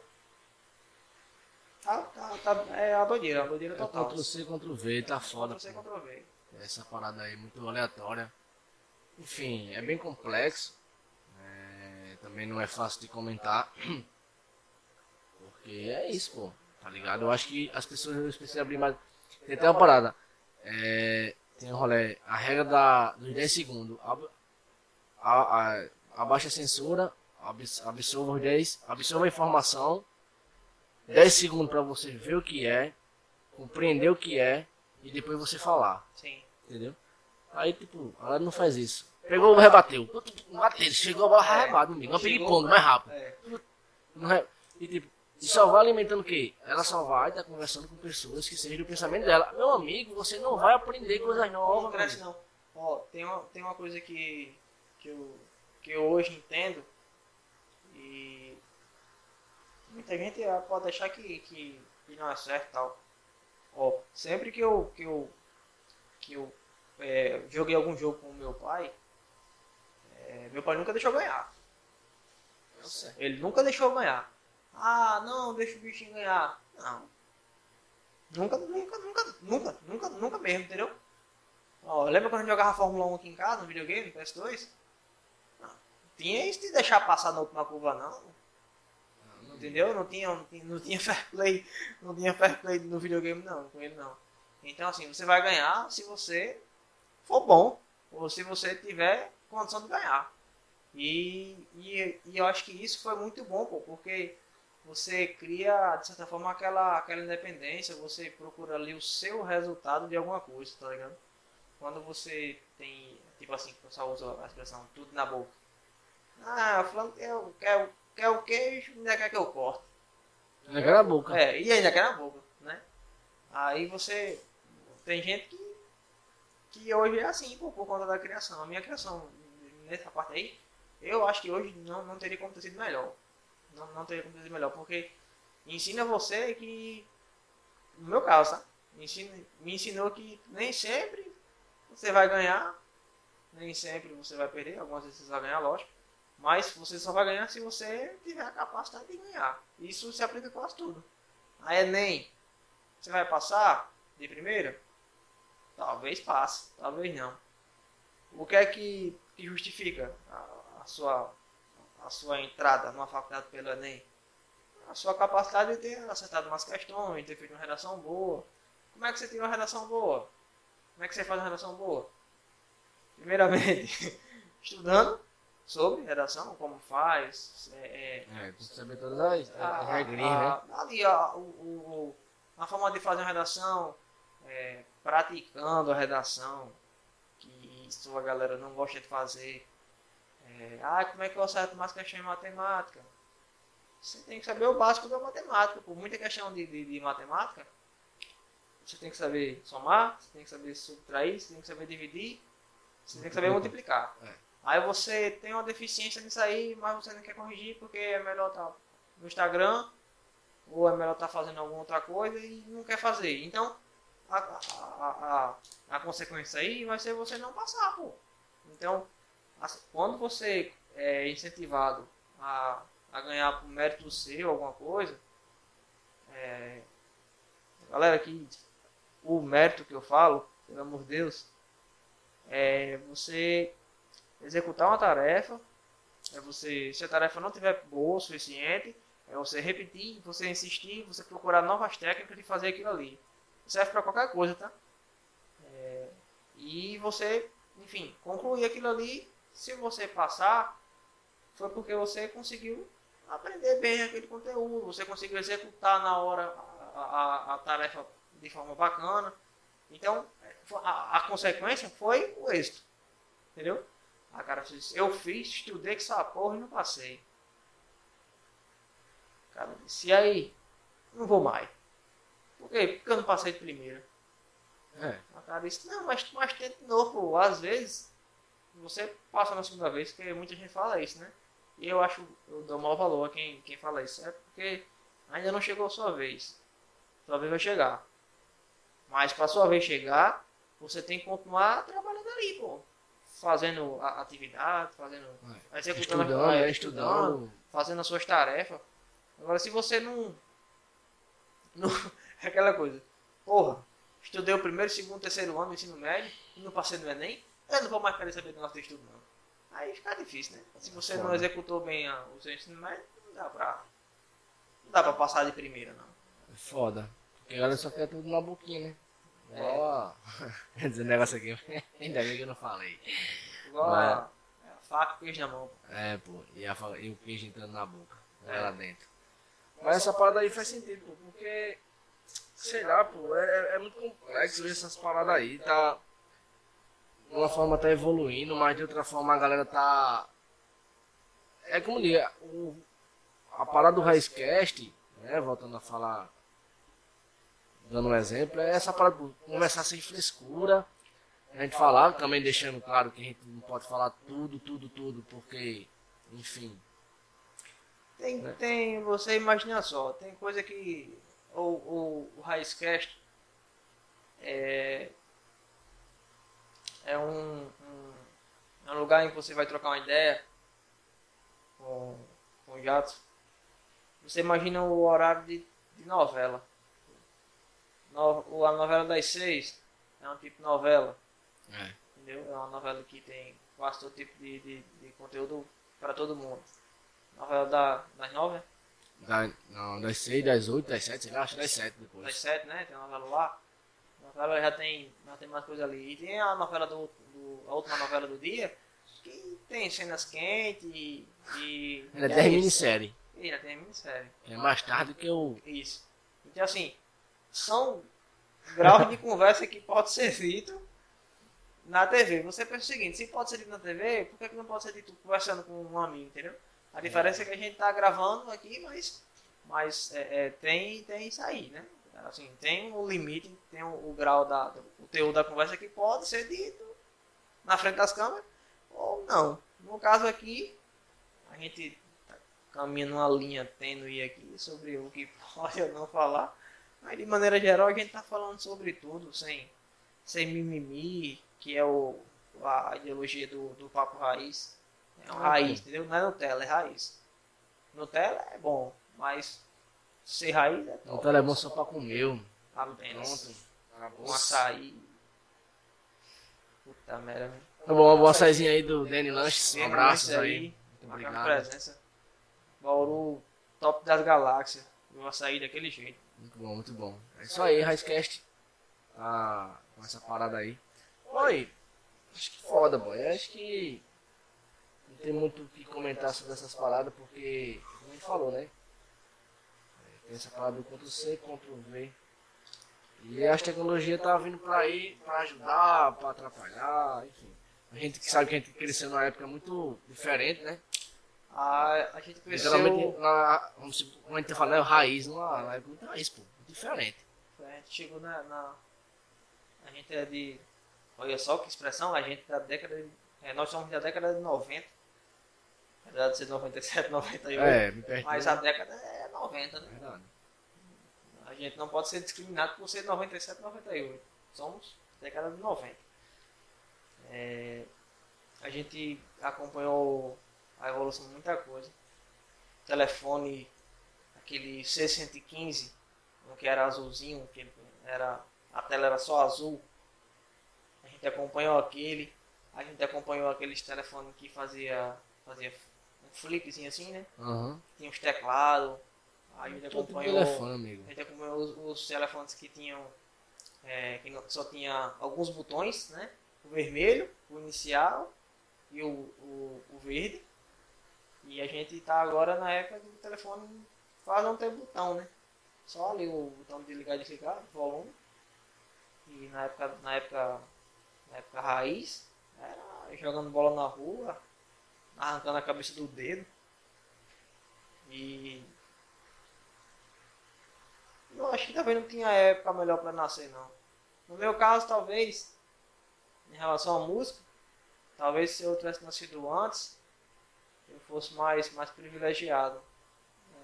tá, tá, tá- é a doideira, a doideira É total. Ctrl C, Ctrl V, tá foda. Ctrl C. Ctrl V. Essa parada aí é muito aleatória. Enfim, é bem complexo. É, também não é fácil de comentar. *clears throat* Porque é isso, pô. Tá ligado? Eu acho que as pessoas precisam abrir mais. Tem até uma parada. É, tem um rolê. A regra da, dos 10 segundos. Ab, a, a, abaixa a censura. abs- Absorva os 10. Absorva a informação. 10 segundos pra você ver o que é. Compreender o que é. E depois você falar. Sim. Entendeu? Aí, tipo, ela não faz isso. Pegou, rebateu. Bateu, chegou a bola rebate, amigo. Uma ping-pong, mais rápido. É. Não é- E, tipo, e só vai alimentando o quê? Ela só vai estar conversando com pessoas que sejam do pensamento dela. Meu amigo, você não vai aprender coisas Não novas, mano. não. Ó, tem uma, tem uma coisa que, que, eu, que eu hoje entendo e muita gente ah, pode achar que, que, que não é certo e tal. Ó, sempre que eu, que eu, que eu é, joguei algum jogo com o meu pai, é, meu pai nunca deixou ganhar. Sei. Ele nunca deixou ganhar. Ah, não, deixa o bichinho ganhar. Não. Nunca, nunca, nunca, nunca, nunca, nunca mesmo, entendeu? Ó, lembra quando a gente jogava Fórmula 1 aqui em casa, no videogame, no PS2? Não. Tinha isso de deixar passar na última curva, não. Entendeu? Não tinha, não tinha, não tinha *laughs* fair play, não tinha fair play no videogame, não, com ele não. Então, assim, você vai ganhar se você for bom, ou se você tiver condição de ganhar. E, e, e eu acho que isso foi muito bom, pô, porque você cria, de certa forma, aquela, aquela independência, você procura ali o seu resultado de alguma coisa, tá ligado? Quando você tem, tipo assim, que o pessoal usa a expressão tudo na boca. Ah, fulano quer, o- quer, o- quer o queijo, ainda quer que eu corte. Naquela boca. É, e ainda quer na boca, né? Aí você. Tem gente que. que hoje é assim, por, por conta da criação. A minha criação, nessa parte aí, eu acho que hoje não, não teria como ter sido melhor. Não, não teria como sido melhor, porque ensina você que. No meu caso, tá? Me, ensina, me ensinou que nem sempre você vai ganhar, nem sempre você vai perder, algumas vezes você vai ganhar, lógico. Mas você só vai ganhar se você tiver a capacidade de ganhar. Isso se aplica quase tudo. A Enem, você vai passar de primeira? Talvez passe, talvez não. O que é que, que justifica a, a sua, a sua entrada numa faculdade pelo Enem? A sua capacidade de ter acertado umas questões, ter feito uma redação boa. Como é que você tem uma redação boa? Como é que você faz uma redação boa? Primeiramente, *laughs* estudando sobre redação, como faz, é, é, É, saber todas as, regrinhas, né? ali a, o, o- a forma de fazer uma redação, é, praticando a redação, que isso a galera não gosta de fazer. É, ah, como é que eu acerto mais questão em matemática? Você tem que saber o básico da matemática. Por muita questão de, de, de matemática, você tem que saber somar, você tem que saber subtrair, você tem que saber dividir, você tem que saber multiplicar. É. Aí você tem uma deficiência nisso aí, mas você não quer corrigir porque é melhor estar no Instagram ou é melhor estar fazendo alguma outra coisa e não quer fazer. Então, a, a, a, a, consequência aí vai ser você não passar, pô. Então, quando você é incentivado a, a ganhar por mérito seu alguma coisa, é, galera que o mérito que eu falo, pelo amor de Deus, é você executar uma tarefa, é você, se a tarefa não tiver boa o suficiente, é você repetir, você insistir, você procurar novas técnicas de fazer aquilo ali. Serve para qualquer coisa, tá? É, e você, enfim, concluir aquilo ali, se você passar, foi porque você conseguiu aprender bem aquele conteúdo, você conseguiu executar na hora a, a, a tarefa de forma bacana. Então, a, a consequência foi o êxito. Entendeu? A cara disse, eu fiz, estudei que essa porra e não passei. O cara disse, e aí? Não vou mais. Por quê? Porque eu não passei de primeira. É. O cara disse, não, mas, mas tenta de novo. pô. Às vezes, você passa na segunda vez, porque muita gente fala isso, né? E eu acho, eu dou maior valor a quem, quem fala isso. É porque ainda não chegou a sua vez. Sua vez vai chegar. Mas para sua vez chegar, você tem que continuar trabalhando ali, pô. Fazendo a atividade, fazendo. executando a- Estudando, é, é, estudando. fazendo as suas tarefas. Agora, se você não. *laughs* não é aquela coisa. Porra, estudei o primeiro, segundo, terceiro ano do ensino médio e não passei no Enem, eu não vou mais querer saber do nosso estudo, não. Aí fica difícil, né? Se você não Foda. executou bem a- o seu ensino médio, não dá pra. Não dá pra passar de primeira, não. É foda. Porque a galera só quer tudo na boquinha, né? É. Igual a... *laughs* Quer dizer, negócio aqui. *laughs* Ainda bem que eu não falei. Igual Mas- é a faca e o queijo na mão. pô. É, pô. E, a, e o queijo entrando na boca. É. lá dentro. Mas essa parada aí faz sentido, pô. Porque, sei lá, pô. É, é muito complexo ver essas paradas aí. Tá... De uma forma tá evoluindo, mas de outra forma a galera tá... É como diz, o... a parada do Raizcast, né? Voltando a falar dando um exemplo, é essa parada de conversar sem frescura. A gente falar, também deixando claro que a gente não pode falar tudo, tudo, tudo, porque, enfim. Tem, Né? tem, você imagina só, tem coisa que o, o, o Raizcast é, é um, um, é um lugar em que você vai trocar uma ideia com, com o Jato. Você imagina o horário de, de novela. No, a novela das seis é um tipo de novela. É. Entendeu? É uma novela que tem quase todo tipo de, de, de conteúdo para todo mundo. Novela da, das nove, Da, não, das 6, das 8, das 7, sei lá, acho que das 7 das depois. sete, né? Tem a novela lá. A novela já tem, já tem mais coisa ali. E tem a novela do, do a última novela do dia, que tem cenas quentes e. e Ainda e tem é isso. minissérie. E ainda tem minissérie. É mais tarde que eu. Isso. Então assim, são graus de conversa que pode ser dito na TV. Você pensa o seguinte, se pode ser dito na TV, por que, que não pode ser dito conversando com um amigo, entendeu? A diferença é que a gente tá gravando aqui, mas, mas é, é, tem, tem isso aí, né? Assim, tem o limite, tem o, o grau da, o teor da conversa que pode ser dito na frente das câmeras ou não. No caso aqui, a gente tá caminhando uma linha tênue aqui sobre o que *laughs* pode ou não falar. Mas de maneira geral a gente tá falando sobre tudo, sem, sem mimimi, que é o, a ideologia do, do papo raiz. É uma raiz, entendeu? Não é Nutella, é raiz. Nutella é bom, mas ser raiz é top. tá levando só pra comer. ó. Apenas. Pronto. Acabou. Um açaí. Puta merda, velho. Tá bom, uma boa açaizinha aí do Danny Lanches. Um abraço aí. aí. Muito obrigado. presença. Bauru, top das galáxias. Eu açaí daquele jeito. Muito bom, muito bom. É isso aí, Raizcast. Tá com essa parada aí. Oi, acho que foda, boy. Acho que não tem muito o que comentar sobre essas paradas, porque, como a gente falou, né? É, Tem essa parada do Ctrl C, Ctrl V. E as tecnologias tá vindo pra aí, pra ajudar, pra atrapalhar, enfim. A gente que sabe que a gente cresceu numa época muito diferente, né? A, a gente cresceu. Geralmente, na, vamos, como a gente tá falando, é raiz, numa, na época muito raiz, pô, diferente. A gente chegou na, na- A gente é de. Olha só que expressão, a gente da década de. é, nós somos da década de 90. Apesar de ser 97, 98. *laughs* É, me perdi. Mas a década é 90, né? Verdade. A gente não pode ser discriminado por ser 97, 98. Somos década de 90. É, a gente acompanhou a evolução de muita coisa. Telefone, aquele C115, um que era azulzinho, que era, a tela era só azul. A gente acompanhou aquele. A gente acompanhou aqueles telefones que fazia, fazia flipzinho assim, né? Aham. Tinha os teclados. A gente acompanhou. telefone, amigo. A gente acompanhou os, os telefones que tinham. é, que só tinha alguns botões, né? O vermelho, o inicial e o, o, o verde. E a gente tá agora na época do telefone quase não tem botão, né? Só ali o botão de ligar e desligar, volume. E na época, na época, na época raiz, era jogando bola na rua, arrancando a cabeça do dedo. E eu acho que também não tinha época melhor para nascer, não. No meu caso, talvez, em relação à música, talvez se eu tivesse nascido antes, eu fosse mais, mais privilegiado.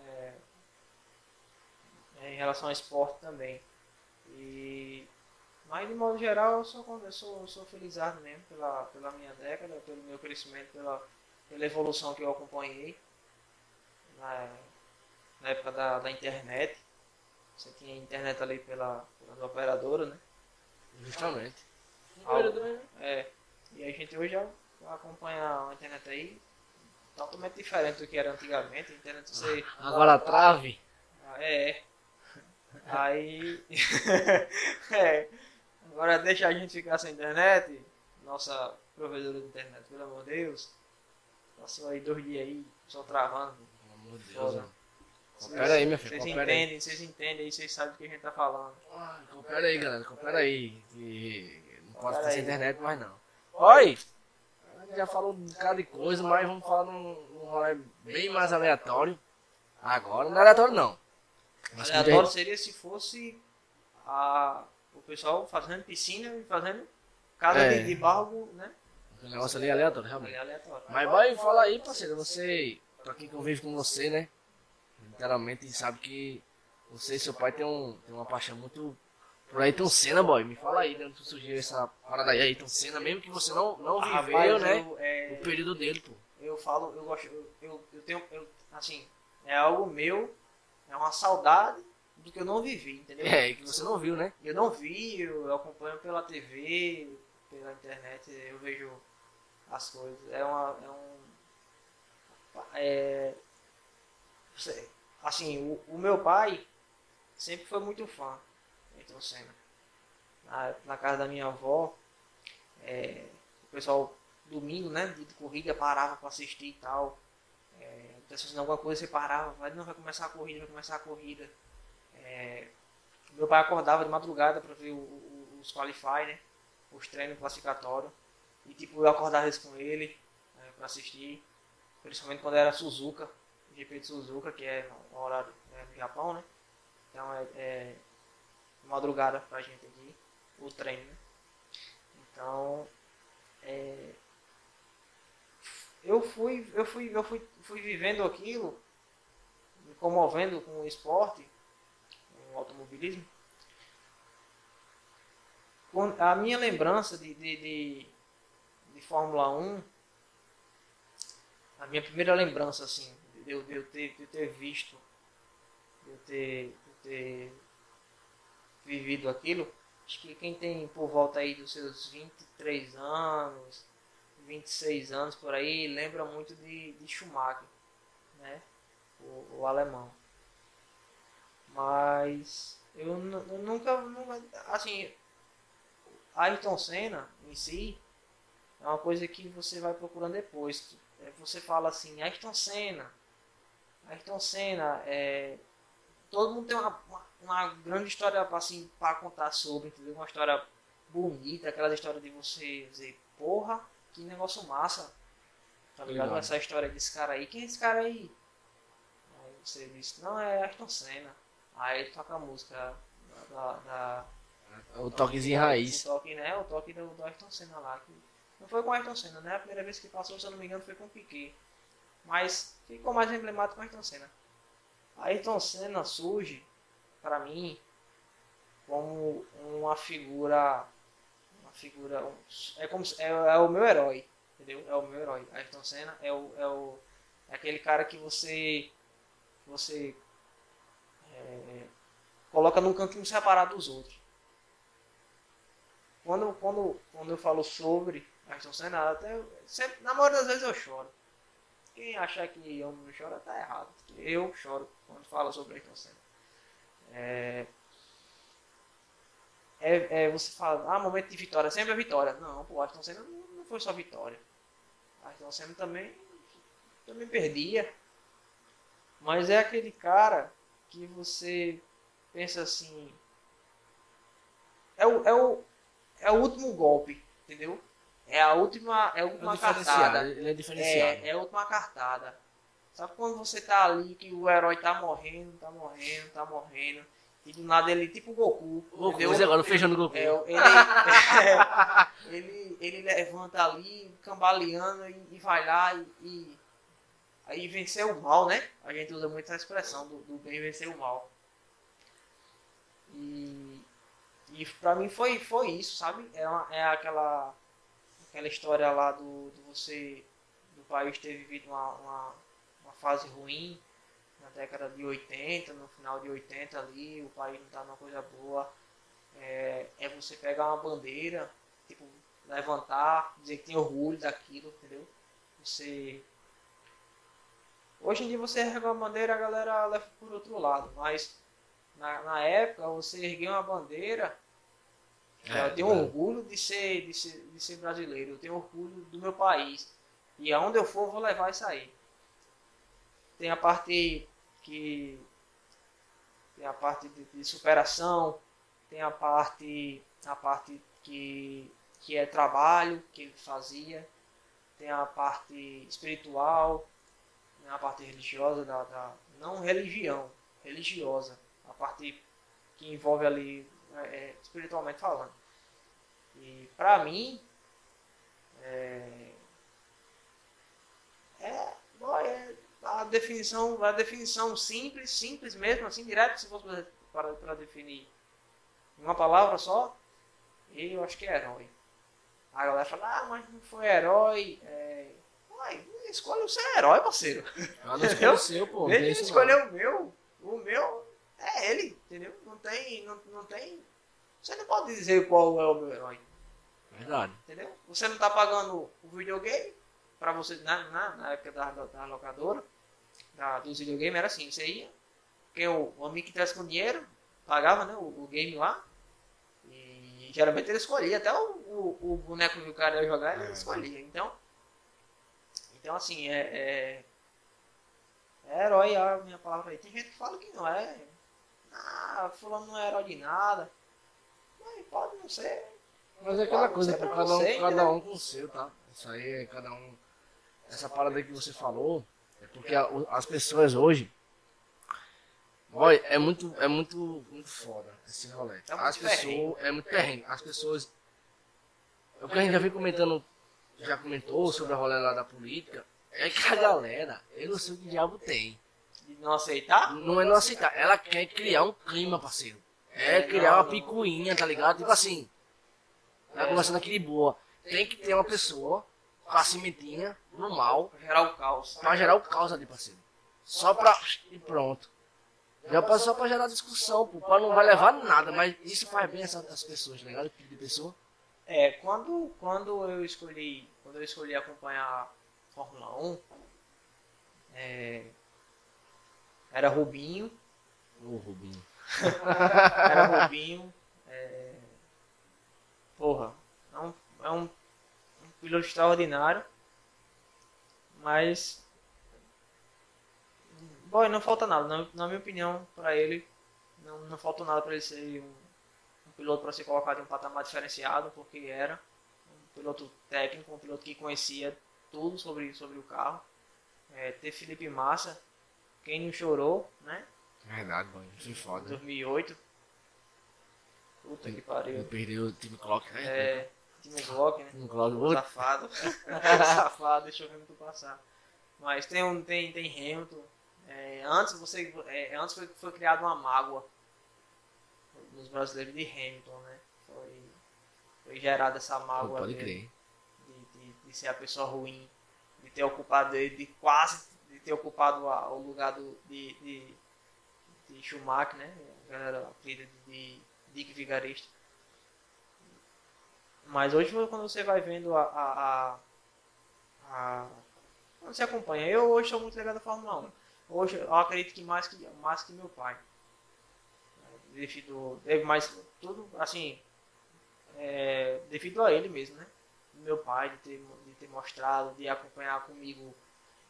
É, em relação ao esporte também. E, mas, de modo geral, eu sou, eu sou, eu sou felizardo mesmo pela, pela minha década, pelo meu crescimento, pela, pela evolução que eu acompanhei na, na época da, da internet. Você tinha internet ali pela, pela operadora, né? Justamente. Algo. É. E a gente hoje já acompanha a internet aí totalmente diferente do que era antigamente. A internet você. Agora a trave. Ah, É. Aí. *laughs* é. Agora deixa a gente ficar sem internet. Nossa provedora de internet, pelo amor de Deus. Passou aí dois dias aí, só travando. Pelo amor de Deus, mano. Coopera aí, minha filha. Vocês entendem, vocês entendem aí, vocês sabem o que a gente tá falando. Ah, Coopera aí, galera. Coopera aí. Que não pode aí. internet mais não. Oi! A gente já falou um bocado de coisa, mas vamos falar num, num rolê bem mais aleatório. Agora não é aleatório não. Mas Aleatório seria se fosse a, o pessoal fazendo piscina e fazendo casa É. de, de barro, né? O negócio ali é aleatório, realmente. Aleatório. Mas vai, fala aí, parceiro. Você, pra quem convive com você, né? Literalmente sabe que você e seu pai tem, um, tem uma paixão muito por Ayrton Senna, boy. Me fala aí, de onde surgiu essa parada aí, Ayrton Senna, mesmo que você não, não viveu, Rapaz, né? eu, é, O período dele, pô. eu falo, eu gosto, eu, eu, eu tenho, eu, assim, é algo meu, é uma saudade do que eu não vivi, entendeu? É, que você não viu, né? Eu não vi, eu acompanho pela TV, pela internet, eu vejo as coisas. É uma. É um. É, assim, o, o meu pai sempre foi muito fã de Ayrton Senna. Na, na casa da minha avó, é, o pessoal, domingo, né, de corrida, parava para assistir e tal. É, assistindo alguma coisa, você parava, vai, não, vai começar a corrida, vai começar a corrida. É, meu pai acordava de madrugada para ver o- o- os qualify, né? Os treinos classificatórios. E tipo, eu acordava isso com ele né, para assistir. Principalmente quando era Suzuka, GP de Suzuka, que é no horário é, no Japão, né? Então é, é madrugada pra gente aqui, o treino, né? Então é, eu fui, eu fui, eu fui, fui vivendo aquilo, me comovendo com o esporte, com o automobilismo. A minha lembrança de, de, de Fórmula 1, a minha primeira lembrança assim, de eu, de eu, ter, de eu ter visto, de eu ter, de eu ter vivido aquilo, acho que quem tem por volta aí dos seus 23 anos, 26 anos por aí, lembra muito de, de Schumacher, né? O, o alemão. Mas eu, eu nunca, nunca, assim, Ayrton Senna em si, é uma coisa que você vai procurando depois. É, Você fala assim, Ayrton Senna. Ayrton Senna, é, todo mundo tem uma, uma, uma grande história assim, para contar sobre, entendeu? Uma história bonita, aquela história de você dizer, porra, que negócio massa. Tá ligado? Essa história desse cara aí. Quem é esse cara aí? Aí você disse, não, é Ayrton Senna. Aí ele toca a música da- da, da O toquezinho raiz. o toque, né? O toque do, do Ayrton Senna lá. Que não foi com o Ayrton Senna, né? A primeira vez que passou, se eu não me engano, foi com o Piquet. Mas ficou mais emblemático com o Ayrton Senna. Ayrton Senna surge, pra mim, como uma figura. Uma figura. é, como, é, é o meu herói. Entendeu? É o meu herói. Ayrton Senna é o. É, o, é aquele cara que você. Você. é, coloca num cantinho separado dos outros. Quando, quando, quando eu falo sobre Ayrton Senna, até eu- sempre, na maioria das vezes eu choro. Quem achar que eu não choro tá errado. Eu choro quando falo sobre Ayrton Senna. É, é, é, você fala, ah, momento de vitória, sempre é vitória. Não, pô, Ayrton Senna não, não foi só vitória. Ayrton Senna também, também perdia. Mas é aquele cara que você pensa assim. É o, é o, é o último golpe, entendeu? É a última, é a É última diferenciado, cartada. ele é diferenciado. É, é a última cartada. Sabe quando você tá ali que o herói tá morrendo, tá morrendo, tá morrendo. E do nada ele, tipo o Goku. Goku, mas agora o feijão do Goku. É, ele, *laughs* ele, ele levanta ali, cambaleando e, e vai lá e, e aí vencer o mal, né? A gente usa muito essa expressão do, do bem vencer o mal. E, e pra mim foi, foi isso, sabe? É, uma- é aquela, aquela história lá do, do você, do país ter vivido uma, uma, uma fase ruim na década de 80, no final de 80 ali, o país não tá numa coisa boa é, é você pegar uma bandeira, tipo, levantar, dizer que tem orgulho daquilo, entendeu? Você. Hoje em dia você ergue uma bandeira, a galera leva por outro lado, mas na, na época você ergueu uma bandeira, É, eu tenho é. orgulho de ser, de, ser, de ser brasileiro, eu tenho orgulho do meu país. E aonde eu for, eu vou levar isso aí. Tem a parte que. Tem a parte de, de superação, tem a parte, a parte que, que é trabalho que ele fazia, tem a parte espiritual, tem a parte religiosa da, da não religião, religiosa, a parte que envolve ali é, espiritualmente falando. E pra mim é, é, bom, é a definição, a definição simples, simples mesmo, assim, direto, se fosse para, para definir uma palavra só, eu acho que é herói. A galera fala, ah, mas não foi herói. É... Uai, escolhe o seu herói, parceiro. Ah, não escolhe o *laughs* seu, pô. Ele escolheu o meu. O meu é ele, entendeu? Não tem, não, não tem. Você não pode dizer qual é o meu herói, Verdade. entendeu? Você não tá pagando o videogame pra você, na, na, na época da, da, da locadora, da, dos videogames, era assim, você ia, porque o, o amigo que traz com dinheiro, pagava né, o, o game lá, e geralmente ele escolhia, até o, o, o boneco que o cara ia jogar, ele É. escolhia. Então, então assim, é, é, é herói a minha palavra aí. Tem gente que fala que não é. Ah, fulano não é herói de nada. Mas pode não ser. Mas é aquela Pode coisa, pra cada um, você, cada entendeu? um com o seu, tá? Isso aí é cada um. Essa parada que você falou, é porque a- as pessoas hoje. Boy, é muito, é muito, muito foda esse rolê. É as pessoas. É muito perrengue. As pessoas. O que a gente já vem comentando, já comentou sobre a rolê lá da política, é que a galera, eu não sei o que diabo tem. De não aceitar? Não é não aceitar. Ela quer criar um clima, parceiro. É É, criar não, uma não. picuinha, tá ligado? Tipo assim. Tá É. conversando aqui de boa. Tem que ter uma pessoa com a cimentinha no mal Pra gerar o caos. pra gerar o caos ali, parceiro. Só pra. E pronto. Já passou só pra gerar discussão, pô. Pra não vai levar nada, mas isso faz bem essas pessoas, tá ligado? Tipo de pessoa. É, quando, quando eu escolhi. Quando eu escolhi acompanhar a Fórmula 1, é, era Rubinho. Ô, Rubinho. *laughs* Era Rubinho. É, porra, é um, é um, um piloto extraordinário. Mas. Bom, não falta nada. Na, na minha opinião, para ele, não, não faltou nada para ele ser um, um piloto para ser colocado em um patamar diferenciado, porque era um piloto técnico, um piloto que conhecia tudo sobre, sobre o carro. É, ter Felipe Massa, quem não chorou, né? Verdade, mano. Foi Em foda. 2008. Puta que pariu. perdi o time Clock. né? É, Timo Glock, né? Time Clock. Ui, Safado. *laughs* Safado, deixou o Hamilton passar. Mas tem, um, tem, tem Hamilton. É, antes você, é, antes foi, foi criada uma mágoa nos brasileiros de Hamilton, né? Foi, foi gerada essa mágoa Pode dele crer. de, de, de ser a pessoa ruim, de ter ocupado ele, de quase de ter ocupado a- o lugar do, de, de, de Schumacher, né? A galera apelida de, de Dick Vigarista. Mas hoje quando você vai vendo a, a, a, quando você acompanha, eu hoje sou muito ligado à Fórmula 1. Hoje eu acredito que mais que, mais que meu pai. Devido, é mais tudo assim, é, devido a ele mesmo, né? meu pai de ter, de ter mostrado, de acompanhar comigo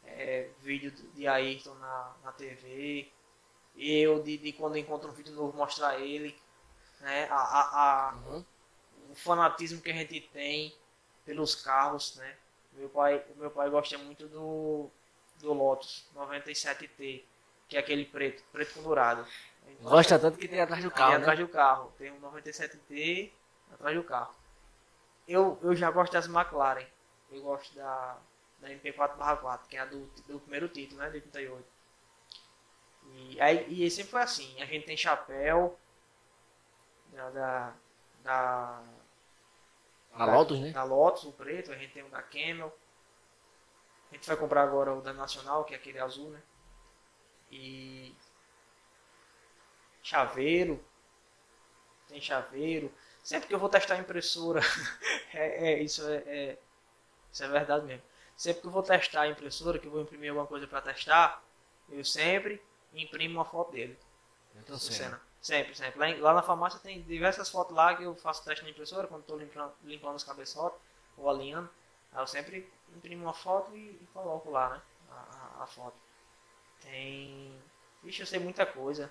é, vídeo de Ayrton na, na TV, eu de, de quando encontro um vídeo novo mostrar ele, né? A, a, a- Uhum. o fanatismo que a gente tem pelos carros, né? Meu pai, meu pai gosta muito do, do Lotus 97T, que é aquele preto, preto com dourado. Gosta tanto que tem atrás do Tem carro, atrás né? do carro. Tem um 97T atrás do carro. Eu, eu já gosto das McLaren. Eu gosto da, da MP4/4, que é a do, do primeiro título, né? De 88. E, aí, e sempre foi assim. A gente tem chapéu da, da, da, A Lotus, né? da Lotus, o preto. A gente tem o da Camel. A gente vai comprar agora o da Nacional, que é aquele azul, né? E chaveiro. Tem chaveiro. Sempre que eu vou testar a impressora, *laughs* é, é, isso é, é- isso é verdade mesmo. Sempre que eu vou testar a impressora, que eu vou imprimir alguma coisa para testar, eu sempre imprimo uma foto dele. Então. Senna. Sempre, sempre. Lá, em- lá na farmácia tem diversas fotos lá que eu faço teste na impressora, quando estou limpando, limpando os cabeçotes ou alinhando. Aí eu sempre imprimo uma foto e, e coloco lá, né? A, a- a foto. Tem. Vixe, eu sei muita coisa.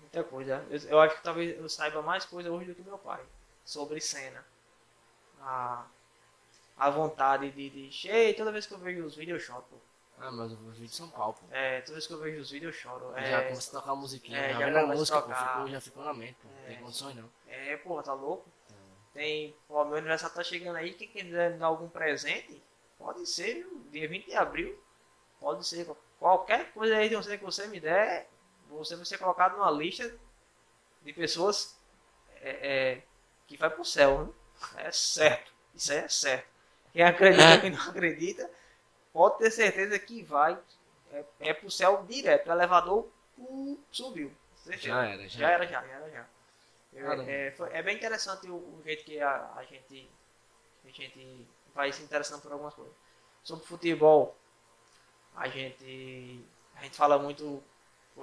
Muita coisa. Eu, eu acho que talvez eu saiba mais coisa hoje do que meu pai. Sobre cena. A, a vontade de. de Cheio, toda vez que eu vejo os vídeos eu choro. pô. Ah, mas os vídeos de São Paulo, pô. É, toda vez que eu vejo os vídeos eu choro. Já É, começa a tocar a musiquinha. é, já já vem na música, pô. Ficou, já ficou na mente, pô. Não É. tem condições não. É, porra, tá louco? Tem, pô, meu aniversário tá chegando aí, quem quiser me dar algum presente, pode ser, viu? dia 20 de abril, pode ser, qualquer coisa aí de você que você me der, você vai ser colocado numa lista de pessoas é, é, que vai pro céu, né? É certo, isso aí é certo. Quem acredita, quem não acredita, pode ter certeza que vai, é, é pro céu direto, o elevador uh, subiu. Já era, já. Já era, já, já era, já. Caramba. é, foi- é bem interessante o, o jeito que a, a gente a gente vai se interessando por algumas coisas. Sobre futebol, a gente a gente fala muito,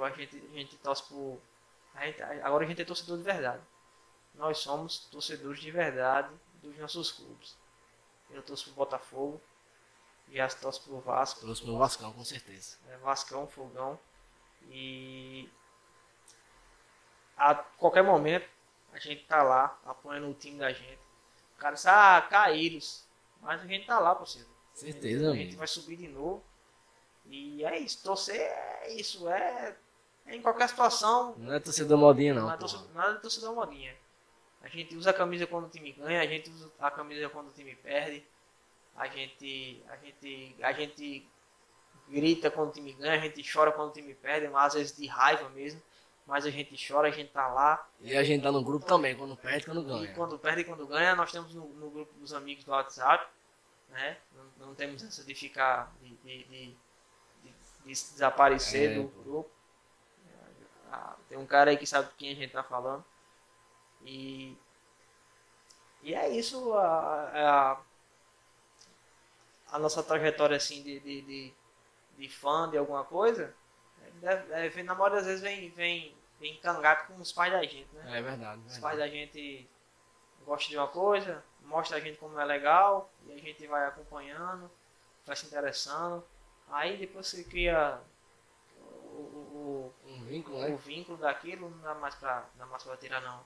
a gente a gente torce por a gente- agora a gente é torcedor de verdade. Nós somos torcedores de verdade dos nossos clubes. Eu torço pro Botafogo, já torço pro Vasco, Trouxe meu Vascão, com certeza. é, Vascão, Fogão. E a qualquer momento a gente tá lá apoiando o time da gente. O cara diz, ah, caíram. Mas a gente tá lá, parceiro. Certeza, A gente amigo. vai subir de novo. E é isso, torcer é isso, é, é em qualquer situação, Não é torcedor modinha, não. não é torcedor, nada de torcedor modinha. A gente usa a camisa quando o time ganha, a gente usa a camisa quando o time perde. A gente, a gente, a gente grita quando o time ganha, a gente chora quando o time perde, mas às vezes de raiva mesmo. Mas a gente chora, a gente tá lá. E a gente tá no grupo também, quando perde e quando E ganha. quando perde e quando ganha, nós temos no, no grupo dos amigos do WhatsApp, né? Não, não temos essa de ficar, de, de, de, de- de desaparecer É, do pô. grupo. Ah, Tem um cara aí que sabe quem a gente tá falando. E, e é isso, a, a, a nossa trajetória assim de, de, de, de fã de alguma coisa, deve, deve- na maioria das vezes vem, vem, vem encangado com os pais da gente, né? É verdade. Os verdade. pais da gente gostam de uma coisa, mostra a gente como é legal, e a gente vai acompanhando, vai se interessando. Aí depois você cria o, o, Um vínculo, o, né? o vínculo daquilo, não dá mais pra, não dá mais pra tirar não.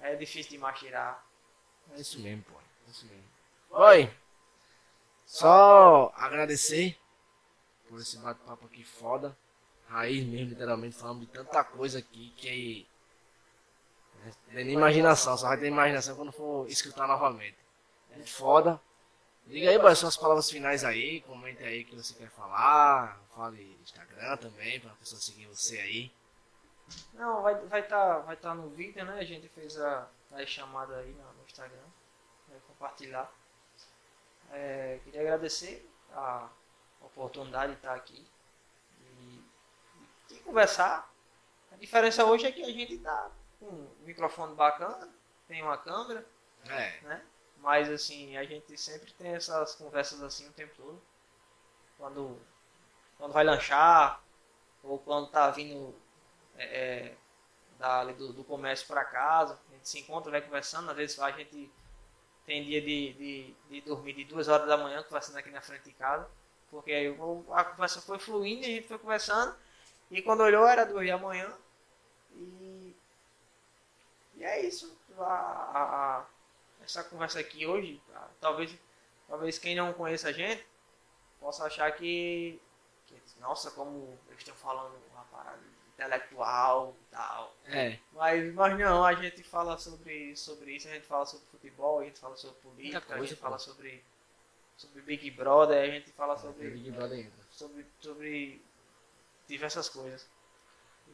É difícil demais tirar. É isso mesmo, pô. É isso mesmo. Oi. Só agradecer por esse bate-papo aqui foda. Raiz mesmo, literalmente, falando de tanta coisa aqui que. Não tem nem imaginação, só vai ter imaginação quando for escutar novamente. Muito foda. Diga aí, boy, suas palavras finais aí, comente aí o que você quer falar. Fale Instagram também, pra pessoa seguir você aí. Não, vai estar vai tá, vai tá no vídeo, né? A gente fez a, a chamada aí no, no Instagram. Vai compartilhar. É, queria agradecer a oportunidade de estar aqui e, e conversar. A diferença hoje é que a gente tá com um microfone bacana, tem uma câmera, É, né? Mas assim, a gente sempre tem essas conversas assim o tempo todo. Quando, quando vai lanchar, ou quando tá vindo é, é, dali do, do comércio para casa, a gente se encontra, vai conversando, às vezes a gente tem dia de, de, de dormir de duas horas da manhã conversando aqui na frente de casa, porque aí a conversa foi fluindo, a gente foi conversando, e quando olhou era duas da manhã, e, e é isso. A, a- a- essa conversa aqui hoje, talvez, talvez quem não conheça a gente possa achar que, que, nossa, como eles estão falando uma parada intelectual e tal. é. Mas, mas não, a gente fala sobre, sobre isso, a gente fala sobre futebol, a gente fala sobre política, Muita a coisa, gente pô. fala sobre, sobre Big Brother, a gente fala O sobre, Big Brother entra. sobre, sobre diversas coisas.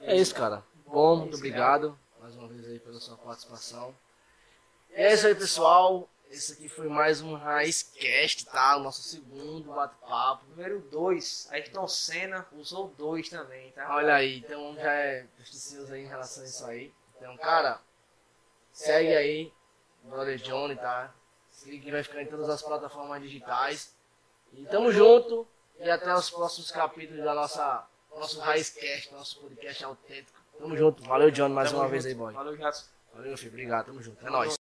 É isso, cara. Bom, muito obrigado mais uma vez aí pela sua participação. É isso aí, pessoal. Esse aqui foi mais um Raizcast, tá? O nosso segundo bate-papo. Número 2, Ayrton Senna usou dois também, tá? Olha aí, então já é justicioso aí em relação a isso aí. Então, cara, segue aí, Brother Johnny, tá? Esse link vai ficar em todas as plataformas digitais. E tamo junto. E até os próximos capítulos da nossa nosso Raizcast, nosso podcast autêntico. Tamo junto. Valeu, Johnny, mais Tamo uma junto. vez aí, boy. Valeu, Jackson. Valeu, filho. Obrigado. Tamo junto. É nóis.